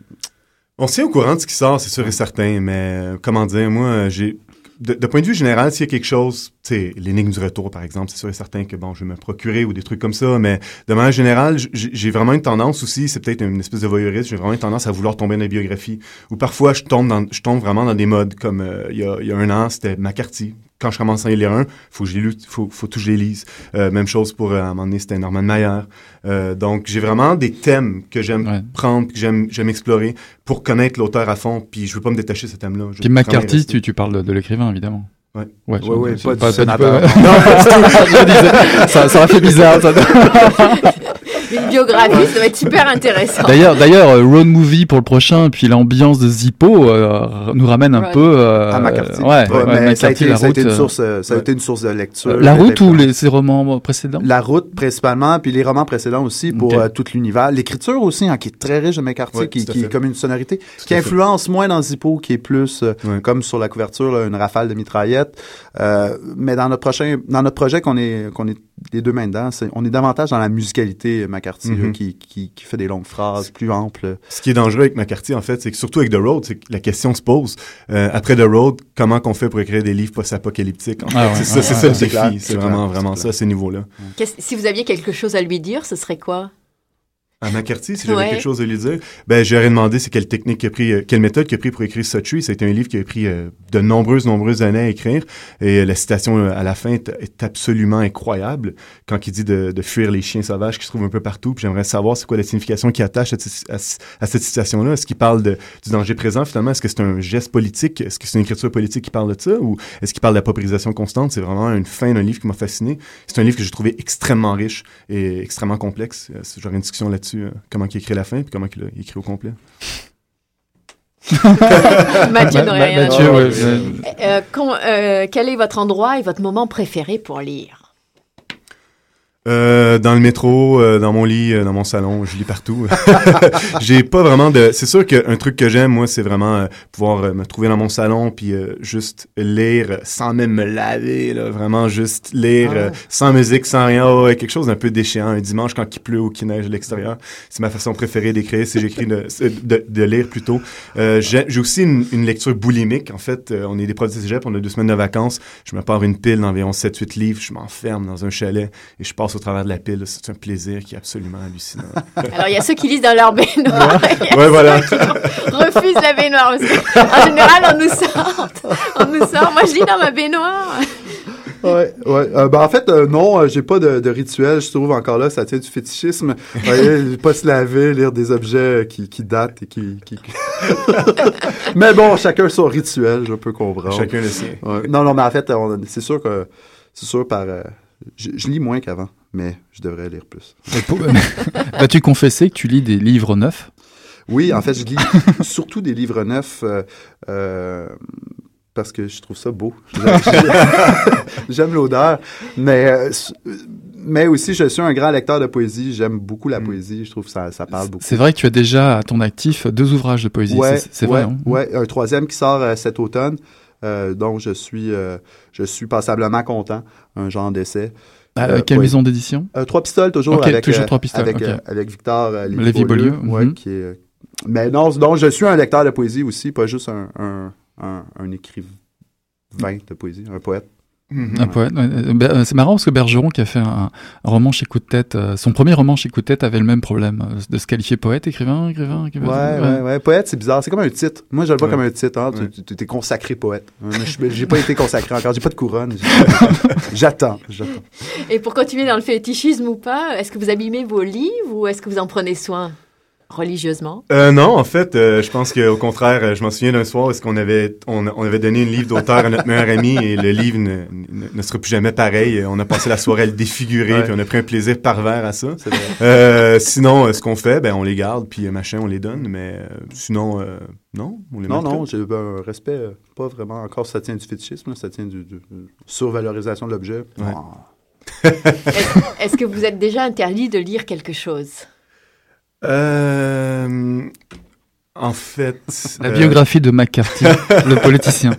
[SPEAKER 4] On se tient au courant de ce qui sort, c'est sûr et certain, mais comment dire, moi, j'ai. De, point de vue général, s'il y a quelque chose, tu l'énigme du retour, par exemple, c'est sûr et certain que, bon, je vais me procurer ou des trucs comme ça, mais de manière générale, j'ai vraiment une tendance aussi, c'est peut-être une espèce de voyeurisme, j'ai vraiment une tendance à vouloir tomber dans les biographies, ou parfois je tombe dans, je tombe vraiment dans des modes, comme euh, il y a un an, c'était McCarthy. Quand je commence à en lire un, faut que je les lu, faut, faut que je les lise. Euh, même chose pour, euh, à un moment donné, c'était Norman Mayer. Euh, donc, j'ai vraiment des thèmes que j'aime
[SPEAKER 3] Ouais.
[SPEAKER 4] prendre, que j'aime, j'aime explorer pour connaître l'auteur à fond, puis je veux pas me détacher de ce thème-là.
[SPEAKER 3] Puis McCarthy, tu, tu parles de, de l'écrivain, évidemment.
[SPEAKER 4] Ouais.
[SPEAKER 3] Ouais,
[SPEAKER 5] Ouais, ouais, pas du
[SPEAKER 3] pas
[SPEAKER 5] sénateur.
[SPEAKER 3] Non, pas du tout. Ça, ça aurait fait bizarre. ça.
[SPEAKER 2] Une biographie, ça va être super intéressant.
[SPEAKER 3] D'ailleurs, d'ailleurs, euh, road movie pour le prochain, puis l'ambiance de Zippo euh, nous ramène un
[SPEAKER 2] Road.
[SPEAKER 3] peu euh,
[SPEAKER 5] à McCarthy.
[SPEAKER 3] Ouais, ouais,
[SPEAKER 5] ça a été,
[SPEAKER 3] la
[SPEAKER 5] ça a été
[SPEAKER 3] route.
[SPEAKER 5] une
[SPEAKER 3] euh,
[SPEAKER 5] source, euh, ça a été une source de lecture.
[SPEAKER 3] la route ou les, ses romans précédents?
[SPEAKER 5] La route principalement, puis les romans précédents aussi pour euh, tout l'univers. L'écriture aussi, hein, qui est très riche de McCarthy,
[SPEAKER 4] Ouais,
[SPEAKER 5] qui, est comme une sonorité,
[SPEAKER 4] Tout
[SPEAKER 5] qui
[SPEAKER 4] fait.
[SPEAKER 5] influence moins dans Zippo, qui est plus euh,
[SPEAKER 4] Ouais.
[SPEAKER 5] comme sur la couverture, là, une rafale de mitraillettes. Euh, mais dans notre prochain, dans notre projet qu'on est, qu'on est les deux mains dedans, c'est, on est davantage dans la musicalité euh, McCarthy,
[SPEAKER 4] Mhm.
[SPEAKER 5] là, qui, qui, qui fait des longues phrases plus amples.
[SPEAKER 4] Ce qui est dangereux avec McCarthy, en fait, c'est que surtout avec The Road, c'est que la question se pose. euh, après The Road, comment qu'on fait pour écrire des livres post-apocalyptiques? En fait?
[SPEAKER 3] Ah ouais,
[SPEAKER 4] c'est ça,
[SPEAKER 3] ouais,
[SPEAKER 4] c'est
[SPEAKER 3] ouais,
[SPEAKER 4] ça le
[SPEAKER 5] c'est
[SPEAKER 4] défi.
[SPEAKER 5] clair,
[SPEAKER 4] C'est vraiment,
[SPEAKER 5] clair,
[SPEAKER 4] vraiment
[SPEAKER 5] c'est
[SPEAKER 4] ça, à ce niveau-là.
[SPEAKER 2] Qu'est-ce- Si vous aviez quelque chose à lui dire, ce serait quoi?
[SPEAKER 4] À McCarthy, si j'avais
[SPEAKER 2] Ouais.
[SPEAKER 4] quelque chose à lui dire, ben, j'aurais demandé c'est quelle technique qu'il a pris, euh, quelle méthode qu'il a pris pour écrire Suttree. C'était un livre qui a pris euh, de nombreuses, nombreuses années à écrire. Et euh, la citation à la fin est, est absolument incroyable quand il dit de, de fuir les chiens sauvages qui se trouvent un peu partout. Puis j'aimerais savoir c'est quoi la signification qu'il attache à, cette- à, à cette citation-là. Est-ce qu'il parle de, du danger présent finalement? Est-ce que c'est un geste politique? Est-ce que c'est une écriture politique qui parle de ça? Ou est-ce qu'il parle d'appropriation constante? C'est vraiment une fin d'un livre qui m'a fasciné. C'est un livre que j'ai trouvé extrêmement riche et extrêmement complexe. J'aurais une discussion là-dessus, euh, comment il écrit la fin puis comment il l'a écrit au complet?
[SPEAKER 2] Mathieu
[SPEAKER 3] Ma-
[SPEAKER 2] n'aurait rien à
[SPEAKER 3] Mathieu,
[SPEAKER 2] dire. quel est votre endroit et votre moment préféré pour lire?
[SPEAKER 4] Euh, dans le métro, euh, dans mon lit, euh, dans mon salon, je lis partout. j'ai pas vraiment de. C'est sûr qu'un truc que j'aime, moi, c'est vraiment euh, pouvoir euh, me trouver dans mon salon puis euh, juste lire sans même me laver, là, vraiment juste lire
[SPEAKER 5] Ah.
[SPEAKER 4] sans musique, sans rien, Oh, ouais, quelque chose d'un peu déchéant. Un dimanche quand il pleut ou qu'il neige à l'extérieur, c'est ma façon préférée d'écrire. C'est j'écris de, de, de lire plutôt. Euh, j'ai aussi une, une lecture boulimique. En fait, euh, on est des profs de cégep, on a deux semaines de vacances. Je me pars une pile d'environ 7-8 livres. Je m'enferme dans un chalet et je passe au travers de la pile. C'est un plaisir qui est absolument hallucinant.
[SPEAKER 2] Alors, il y a ceux qui lisent dans leur baignoire. et
[SPEAKER 4] ouais, voilà.
[SPEAKER 2] refusent la baignoire. En général, on nous sort. On nous sort. Moi, je lis dans ma baignoire.
[SPEAKER 5] Ouais, ouais. Euh, ben, en fait, euh, non, euh, j'ai pas de, de rituel. Je trouve encore là, ça tient du fétichisme. Vous voyez, pas se laver, lire des objets qui, qui datent et qui. qui... mais bon, chacun son rituel, je peux comprendre.
[SPEAKER 4] Chacun le sien.
[SPEAKER 5] Ouais. Non, non, mais en fait, on- c'est sûr que c'est sûr par. euh, je, je lis moins qu'avant, mais je devrais lire plus.
[SPEAKER 3] Vas-tu confesser que tu lis des livres neufs?
[SPEAKER 5] Oui, en fait, je lis surtout des livres neufs euh, euh, parce que je trouve ça beau. J'aime l'odeur, mais euh, mais aussi je suis un grand lecteur de poésie. J'aime beaucoup la
[SPEAKER 4] Mm.
[SPEAKER 5] poésie. Je trouve que ça, ça parle beaucoup.
[SPEAKER 3] C'est vrai que tu as déjà à ton actif deux ouvrages de poésie.
[SPEAKER 5] Ouais,
[SPEAKER 3] c'est
[SPEAKER 5] ouais,
[SPEAKER 3] vrai. hein?
[SPEAKER 5] ouais, un troisième qui sort euh, cet automne, euh, dont je suis, euh, je suis passablement content, un genre d'essai Euh,
[SPEAKER 3] quelle
[SPEAKER 5] ouais.
[SPEAKER 3] maison d'édition
[SPEAKER 5] Euh, trois pistoles toujours
[SPEAKER 3] Ok,
[SPEAKER 5] avec
[SPEAKER 3] toujours
[SPEAKER 5] euh,
[SPEAKER 3] Trois Pistoles,
[SPEAKER 5] avec, Victor
[SPEAKER 3] Lévy-Beaulieu,
[SPEAKER 5] ouais,
[SPEAKER 3] mhm.
[SPEAKER 5] qui est mais non non je suis un lecteur de poésie aussi pas juste un un, un, un écrivain de poésie un poète
[SPEAKER 3] Un poète. ouais. Euh, euh, C'est marrant parce que Bergeron, qui a fait un, roman chez Coup de Tête, euh, son premier roman chez Coup de Tête avait le même problème de se qualifier poète, écrivain, écrivain, écrivain.
[SPEAKER 5] ouais, ouais ouais poète c'est bizarre c'est comme un titre moi je le vois
[SPEAKER 4] Ouais.
[SPEAKER 5] comme un titre hein.
[SPEAKER 4] Ouais.
[SPEAKER 5] tu t'es consacré poète j'ai pas été consacré encore j'ai pas de couronne j'attends j'attends
[SPEAKER 2] Et pour continuer dans le fétichisme ou pas, est-ce que vous abîmez vos livres ou est-ce que vous en prenez soin? Religieusement?
[SPEAKER 4] Euh, non, en fait, euh, je pense qu'au contraire, euh, je m'en souviens d'un soir où qu'on avait, on, on avait donné un livre d'auteur à notre meilleur ami et le livre ne, ne, ne sera plus jamais pareil. On a passé la soirée à le défigurer
[SPEAKER 5] Ouais.
[SPEAKER 4] puis on a pris un plaisir pervers à ça. Euh, sinon, euh, ce qu'on fait, ben on les garde puis machin, on les donne. Mais euh, sinon, euh, non, on les
[SPEAKER 5] non
[SPEAKER 4] met
[SPEAKER 5] non j'ai un respect pas vraiment encore ça tient du fétichisme ça tient du, du- du- survalorisation de l'objet
[SPEAKER 4] Ouais.
[SPEAKER 5] Ah.
[SPEAKER 2] Est-ce est-ce que vous êtes déjà interdit de lire quelque chose?
[SPEAKER 4] Euh, en fait,
[SPEAKER 3] La
[SPEAKER 4] euh,
[SPEAKER 3] biographie de McCarthy, le politicien.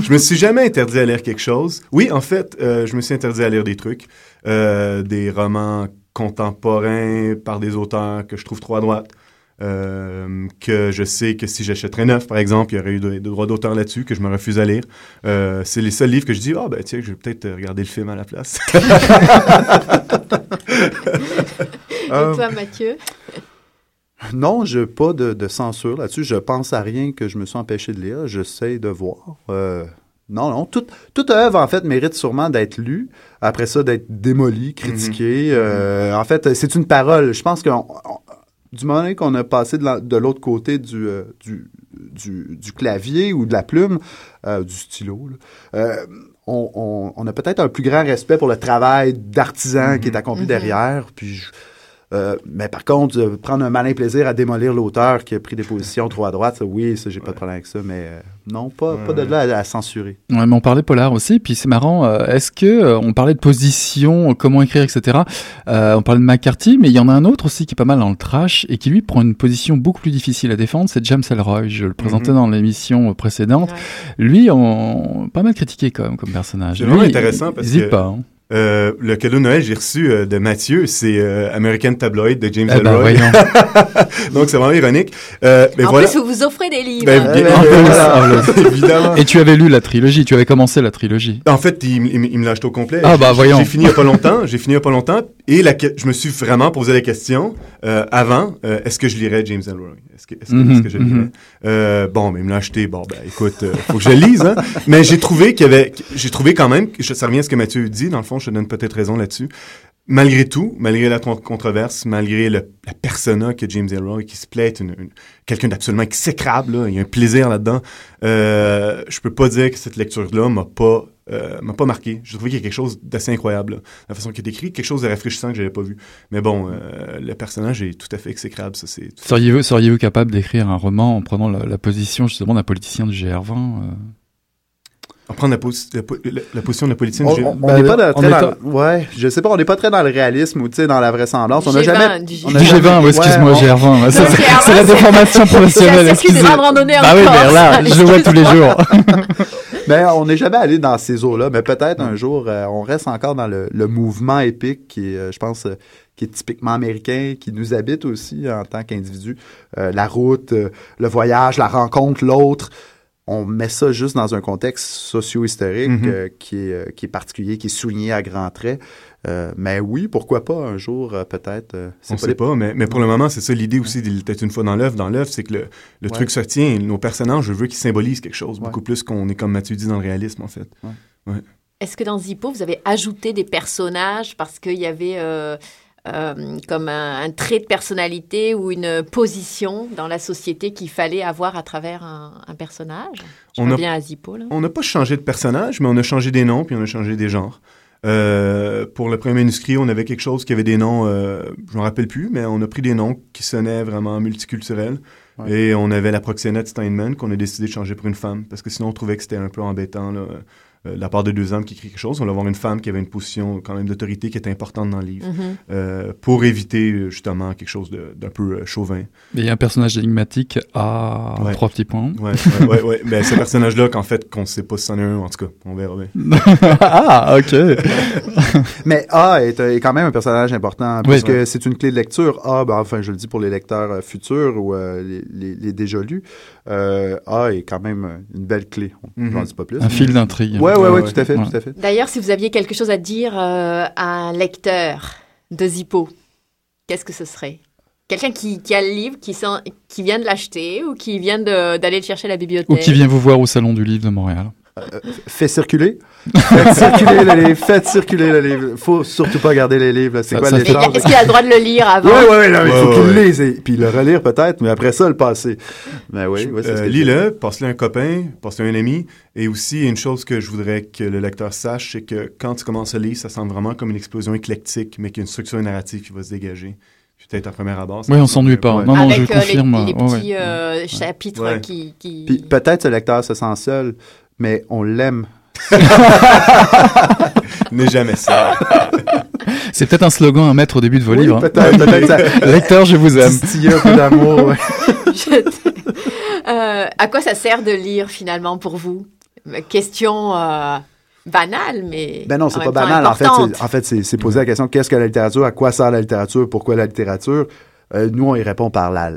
[SPEAKER 4] je me suis jamais interdit à lire quelque chose. Oui, en fait, euh, je me suis interdit à lire des trucs, euh, des romans contemporains par des auteurs que je trouve trop à droite. euh, que je sais que si j'achèterais neuf, par exemple, il y aurait eu des droits d'auteur là-dessus que je me refuse à lire. Euh, c'est les seuls livres que je dis, ah ben tiens, je vais peut-être regarder le film à la place.
[SPEAKER 2] Et toi, Mathieu?
[SPEAKER 5] Non, je pas de, de censure là-dessus. Je pense à rien que je me suis empêché de lire. J'essaie de voir. Euh, non, non. Toute, toute œuvre, en fait, mérite sûrement d'être lue. Après ça, d'être démolie, critiquée. Euh, en fait, c'est une parole. Je pense que du moment qu'on a passé de la- de l'autre côté du, euh, du, du, du clavier ou de la plume, euh, du stylo, là, euh, on, on- on a peut-être un plus grand respect pour le travail d'artisan qui est accompli
[SPEAKER 2] Mhm.
[SPEAKER 5] derrière. Puis je- euh, mais par contre, euh, prendre un malin plaisir à démolir l'auteur qui a pris des positions trop à droite, ça, oui, ça, j'ai pas de problème avec ça, mais euh, non, pas, pas de là à, à censurer.
[SPEAKER 3] Ouais, mais on parlait polar aussi, puis c'est marrant. euh, Est-ce que euh, on parlait de position, comment écrire, etc. Euh, on parlait de McCarthy, mais il y en a un autre aussi qui est pas mal dans le trash et qui lui prend une position beaucoup plus difficile à défendre. C'est James Ellroy. Je le présentais
[SPEAKER 4] Mhm.
[SPEAKER 3] dans l'émission précédente.
[SPEAKER 2] Ouais.
[SPEAKER 3] Lui, on pas mal critiqué quand même comme personnage.
[SPEAKER 4] C'est vraiment
[SPEAKER 3] Lui,
[SPEAKER 4] intéressant
[SPEAKER 3] il-
[SPEAKER 4] parce
[SPEAKER 3] il
[SPEAKER 4] que-
[SPEAKER 3] pas. hein.
[SPEAKER 4] Euh, le cadeau de Noël j'ai reçu euh, de Mathieu, c'est euh, American Tabloid de James
[SPEAKER 3] Eh ben.
[SPEAKER 4] Donc c'est vraiment ironique. Euh, mais
[SPEAKER 2] en
[SPEAKER 4] voilà.
[SPEAKER 2] plus, vous vous offrez des livres.
[SPEAKER 4] Ben,
[SPEAKER 2] hein.
[SPEAKER 4] bien- voilà, évidemment.
[SPEAKER 3] Et tu avais lu la trilogie, tu avais commencé la trilogie.
[SPEAKER 4] En fait, il, me l'a acheté au complet.
[SPEAKER 3] Ah, bah,
[SPEAKER 4] J'ai-
[SPEAKER 3] voyons.
[SPEAKER 4] J'ai fini il y a pas longtemps. J'ai fini il y a pas longtemps. Et la, je me suis vraiment posé la question euh, avant euh, est-ce que je lirais James Ellroy Est-ce que, est-ce que,
[SPEAKER 3] Mhm,
[SPEAKER 4] que je le lirais?
[SPEAKER 3] mhm.
[SPEAKER 4] Euh, Bon, mais il me l'a acheté. Bon, ben écoute, euh, faut que je lise. Hein. Mais j'ai trouvé qu'il y avait, j'ai trouvé quand même, ça revient à ce que Mathieu dit. Dans le fond, je te donne peut-être raison là-dessus. Malgré tout, malgré la con- controverse, malgré le, la persona que James Ellroy, qui se plaît une- une- quelqu'un d'absolument exécrable, là, il y a un plaisir là-dedans. Euh, je peux pas dire que cette lecture-là m'a pas euh, m'a pas marqué. J'ai trouvé qu'il y a quelque chose d'assez incroyable. là. La façon qu'il est écrit, quelque chose de rafraîchissant que j'avais pas vu. Mais bon, euh, le personnage est tout à fait exécrable, ça c'est.
[SPEAKER 3] Seriez-vous seriez capable d'écrire un roman en prenant la, la position justement d'un politicien du GR20 euh?
[SPEAKER 4] En prendre la, pos- la, po- la- la position de la politique.
[SPEAKER 5] On on- on
[SPEAKER 3] Ben,
[SPEAKER 5] n'est pas
[SPEAKER 3] on
[SPEAKER 5] de- très
[SPEAKER 3] est
[SPEAKER 5] dans,
[SPEAKER 3] pas-
[SPEAKER 5] le- ouais, je sais pas, on n'est pas très dans le réalisme ou tu sais dans la vraisemblance. On n'a
[SPEAKER 2] G20,
[SPEAKER 5] jamais,
[SPEAKER 2] du
[SPEAKER 5] on
[SPEAKER 3] Du
[SPEAKER 5] a
[SPEAKER 2] G20.
[SPEAKER 5] jamais-
[SPEAKER 3] G20, ou excuse-moi,
[SPEAKER 5] ouais, on-
[SPEAKER 3] GR20. ouais, ça,
[SPEAKER 2] Non,
[SPEAKER 3] c'est-
[SPEAKER 2] GR20,
[SPEAKER 3] c'est la déformation professionnelle,
[SPEAKER 2] C'est un circuit des
[SPEAKER 3] excusez.
[SPEAKER 2] grandes randonnées en
[SPEAKER 3] Bah oui, mais là, je le vois tous les jours.
[SPEAKER 5] Ben, on n'est jamais allé dans ces eaux-là, mais peut-être un jour, euh, on reste encore dans le, le mouvement épique qui est, euh, je pense, euh, qui est typiquement américain, qui nous habite aussi en tant qu'individu. La route, le voyage, la rencontre, l'autre. On met ça juste dans un contexte socio-historique
[SPEAKER 4] Mhm.
[SPEAKER 5] euh, qui, est, qui est particulier, qui est souligné à grands traits. Euh, mais oui, pourquoi pas un jour, euh, peut-être. euh,
[SPEAKER 4] On
[SPEAKER 5] pas
[SPEAKER 4] sait
[SPEAKER 5] les-
[SPEAKER 4] pas, mais, mais pour le moment, c'est ça l'idée aussi d'il était une fois dans l'œuvre. Dans l'œuvre, c'est que le, le
[SPEAKER 5] Ouais.
[SPEAKER 4] truc se tient. Nos personnages, je veux qu'ils symbolisent quelque chose,
[SPEAKER 5] Ouais.
[SPEAKER 4] beaucoup plus qu'on est, comme Mathieu dit, dans le réalisme, en fait.
[SPEAKER 2] Est-ce que dans Zippo, vous avez ajouté des personnages parce qu'il y avait euh, euh, comme un, un trait de personnalité ou une position dans la société qu'il fallait avoir à travers un, un personnage? Je
[SPEAKER 4] On a-
[SPEAKER 2] à Zippo, là.
[SPEAKER 4] On n'a pas changé de personnage, mais on a changé des noms, puis on a changé des genres. Euh, pour le premier manuscrit, on avait quelque chose qui avait des noms, euh, je m'en rappelle plus, mais on a pris des noms qui sonnaient vraiment multiculturels.
[SPEAKER 5] Ouais.
[SPEAKER 4] Et on avait la proxénète Steinman qu'on a décidé de changer pour une femme, parce que sinon on trouvait que c'était un peu embêtant. Là. Euh, la part de deux hommes qui écrivent quelque chose. On va avoir une femme qui avait une position quand même d'autorité qui était importante dans le livre,
[SPEAKER 2] Mhm.
[SPEAKER 4] euh, pour éviter euh, justement quelque chose de- d'un peu euh, chauvin.
[SPEAKER 3] Et un personnage énigmatique à
[SPEAKER 4] Ouais.
[SPEAKER 3] trois petits points.
[SPEAKER 4] Ouais, ouais, ouais, ouais. Ben, ce personnage-là, qu'en fait, qu'on sait pas si c'en est un, en tout cas, on verra bien.
[SPEAKER 3] ah, ok.
[SPEAKER 5] Mais A est, est quand même un personnage important,
[SPEAKER 3] Oui.
[SPEAKER 5] puisque c'est une clé de lecture. A, ben, enfin, je le dis pour les lecteurs euh, futurs ou euh, les, les- les déjà lus, euh, A est quand même euh, une belle clé. J'en dis pas plus.
[SPEAKER 3] Un fil d'intrigue.
[SPEAKER 5] Ouais, ouais, ouais,
[SPEAKER 4] Ouais,
[SPEAKER 5] tout à fait,
[SPEAKER 3] ouais.
[SPEAKER 5] tout à fait.
[SPEAKER 2] D'ailleurs, si vous aviez quelque chose à dire euh, à un lecteur de Zippo, qu'est-ce que ce serait? Quelqu'un qui, qui a le livre, qui, sent, qui vient de l'acheter ou qui vient d'aller le chercher à la bibliothèque?
[SPEAKER 3] Ou qui vient vous voir au Salon du Livre de Montréal.
[SPEAKER 5] Fait circuler. Faites circuler le livre. Faites circuler le livre. Faut surtout pas garder les livres. C'est quoi les
[SPEAKER 2] Mais? Est-ce qu'il a le droit de le lire avant?
[SPEAKER 5] Ouais, non, mais il faut
[SPEAKER 4] Ouais,
[SPEAKER 5] qu'il
[SPEAKER 4] ouais,
[SPEAKER 5] le lise. et- Puis le relire peut-être, mais après ça, le passer. Ben oui, ouais,
[SPEAKER 4] Euh, Lis-le, passe-le à un copain, passe-le à un ami. Et aussi, une chose que je voudrais que le lecteur sache, c'est que quand tu commences à lire, ça semble vraiment comme une explosion éclectique, mais qu'il y a une structure narrative qui va se dégager. Peut-être à première abord.
[SPEAKER 3] Oui, on s'ennuie pas.
[SPEAKER 4] Ouais.
[SPEAKER 3] Non, non,
[SPEAKER 2] Avec
[SPEAKER 3] je
[SPEAKER 2] euh,
[SPEAKER 3] confirme.
[SPEAKER 2] les,
[SPEAKER 3] ouais.
[SPEAKER 2] petits euh, chapitres
[SPEAKER 4] Ouais.
[SPEAKER 2] qui... qui...
[SPEAKER 5] Puis peut-être ce lecteur se sent seul, mais on l'aime.
[SPEAKER 4] N'est jamais ça.
[SPEAKER 3] C'est peut-être un slogan à mettre au début de vos
[SPEAKER 5] Oui,
[SPEAKER 3] livres. hein.
[SPEAKER 5] peut-être, peut-être ça.
[SPEAKER 3] Lecteur, je vous aime.
[SPEAKER 5] Un peu d'amour. ouais.
[SPEAKER 2] Euh, à quoi ça sert de lire finalement pour vous? Question euh, banale, mais.
[SPEAKER 5] Ben non, c'est pas banal. En fait, en fait, c'est, poser la question qu'est-ce que la littérature, à quoi sert la littérature, pourquoi la littérature? Euh, nous, on y répond par la-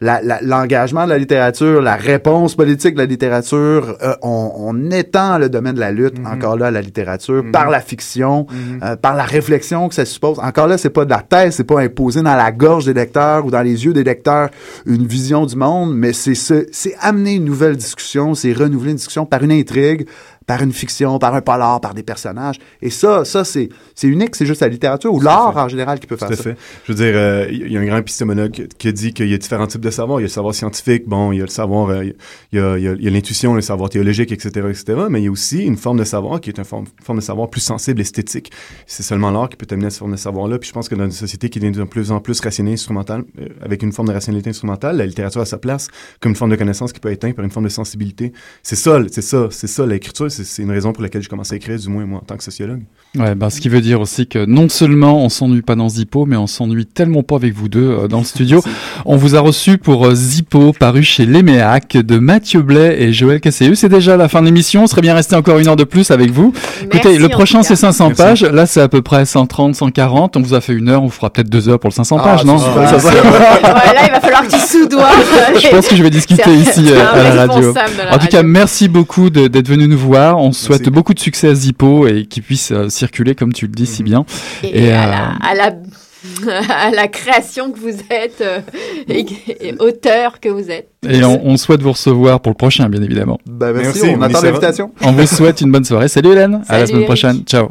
[SPEAKER 5] l'engagement de la littérature, la réponse politique de la littérature. euh, on, on étend le domaine de la lutte
[SPEAKER 4] Mhm.
[SPEAKER 5] encore là à la littérature
[SPEAKER 4] Mhm.
[SPEAKER 5] par la fiction,
[SPEAKER 4] Mhm.
[SPEAKER 5] euh, par la réflexion que ça suppose. Encore là, c'est pas de la thèse, c'est pas imposer dans la gorge des lecteurs ou dans les yeux des lecteurs une vision du monde, mais c'est ce, c'est amener une nouvelle discussion, c'est renouveler une discussion par une intrigue, par une fiction, par un polar, par des personnages. Et ça, ça c'est, c'est unique, c'est juste la littérature ou
[SPEAKER 4] Tout
[SPEAKER 5] l'art en général qui peut
[SPEAKER 4] Tout
[SPEAKER 5] faire
[SPEAKER 4] à
[SPEAKER 5] ça?
[SPEAKER 4] fait. Je veux dire, euh, il y a un grand épistémologue qui- dit qu'il y a différents types de savoir. Il y a le savoir scientifique, bon, il y a le savoir, euh, il y a, il y a- il y a l'intuition, le savoir théologique, etc., etc. Mais il y a aussi une forme de savoir qui est une forme, forme de savoir plus sensible, esthétique. C'est seulement l'art qui peut amener à cette forme de savoir-là. Puis je pense que dans une société qui devient de plus en plus rationnelle, instrumentale, euh, avec une forme de rationalité instrumentale, la littérature a sa place comme une forme de connaissance qui peut être atteinte par une forme de sensibilité. C'est ça, c'est ça, c'est ça l'écriture. C'est c'est une raison pour laquelle j'ai commencé à écrire, du moins moi, en tant que sociologue.
[SPEAKER 3] Ouais, ben, ce qui veut dire aussi que non seulement on s'ennuie pas dans Zippo, mais on s'ennuie tellement pas avec vous deux euh, dans le studio. On vous a reçu pour euh, Zippo, paru chez Léméac, de Mathieu Blais et Joël Casseu. C'est déjà la fin de l'émission. On serait bien resté encore une heure de plus avec vous. Écoutez,
[SPEAKER 2] Merci,
[SPEAKER 3] le
[SPEAKER 2] en
[SPEAKER 3] prochain c'est 500
[SPEAKER 4] Merci.
[SPEAKER 3] pages. Là, c'est à peu près 130, 140. On vous a fait une heure. On vous fera peut-être deux heures pour le 500
[SPEAKER 5] Ah,
[SPEAKER 3] pages, non?
[SPEAKER 5] c'est super.
[SPEAKER 3] Ça, ça-
[SPEAKER 2] Ouais, là, il va falloir que tu soudoies.
[SPEAKER 3] Je pense que je vais discuter ici euh, à la radio.
[SPEAKER 2] la
[SPEAKER 3] En tout cas, merci beaucoup d'être venu nous voir. On souhaite
[SPEAKER 4] Merci.
[SPEAKER 3] beaucoup de succès à Zippo et qu'il puisse euh, circuler comme tu le dis si bien.
[SPEAKER 2] Et,
[SPEAKER 3] Et,
[SPEAKER 2] à,
[SPEAKER 3] euh,
[SPEAKER 2] la, à, la, à la création que vous êtes, euh, et, et auteur que vous êtes.
[SPEAKER 3] Et on, on souhaite vous recevoir pour le prochain, bien évidemment.
[SPEAKER 5] Ben, merci,
[SPEAKER 4] Merci,
[SPEAKER 5] on
[SPEAKER 4] on
[SPEAKER 5] attend l'invitation.
[SPEAKER 3] On vous souhaite une bonne soirée. Salut Hélène, à la semaine
[SPEAKER 2] Eric.
[SPEAKER 3] prochaine. Ciao.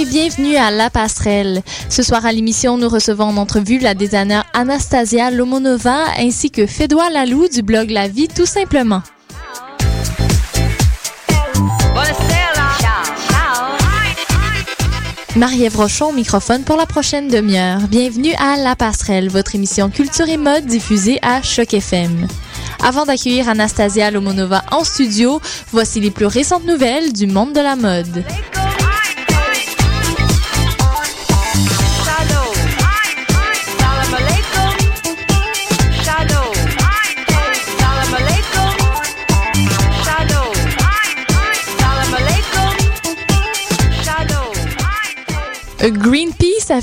[SPEAKER 7] Et bienvenue à La Passerelle. Ce soir à l'émission, nous recevons en entrevue la designer Anastasia Lomonova ainsi que Fédois Lalou du blog La Vie tout simplement. Marie-Ève Rochon au microphone pour la prochaine demi-heure. Bienvenue à La Passerelle, votre émission culture et mode diffusée à Choc FM. Avant d'accueillir Anastasia Lomonova en studio, voici les plus récentes nouvelles du monde de la mode. Greenpeace affirme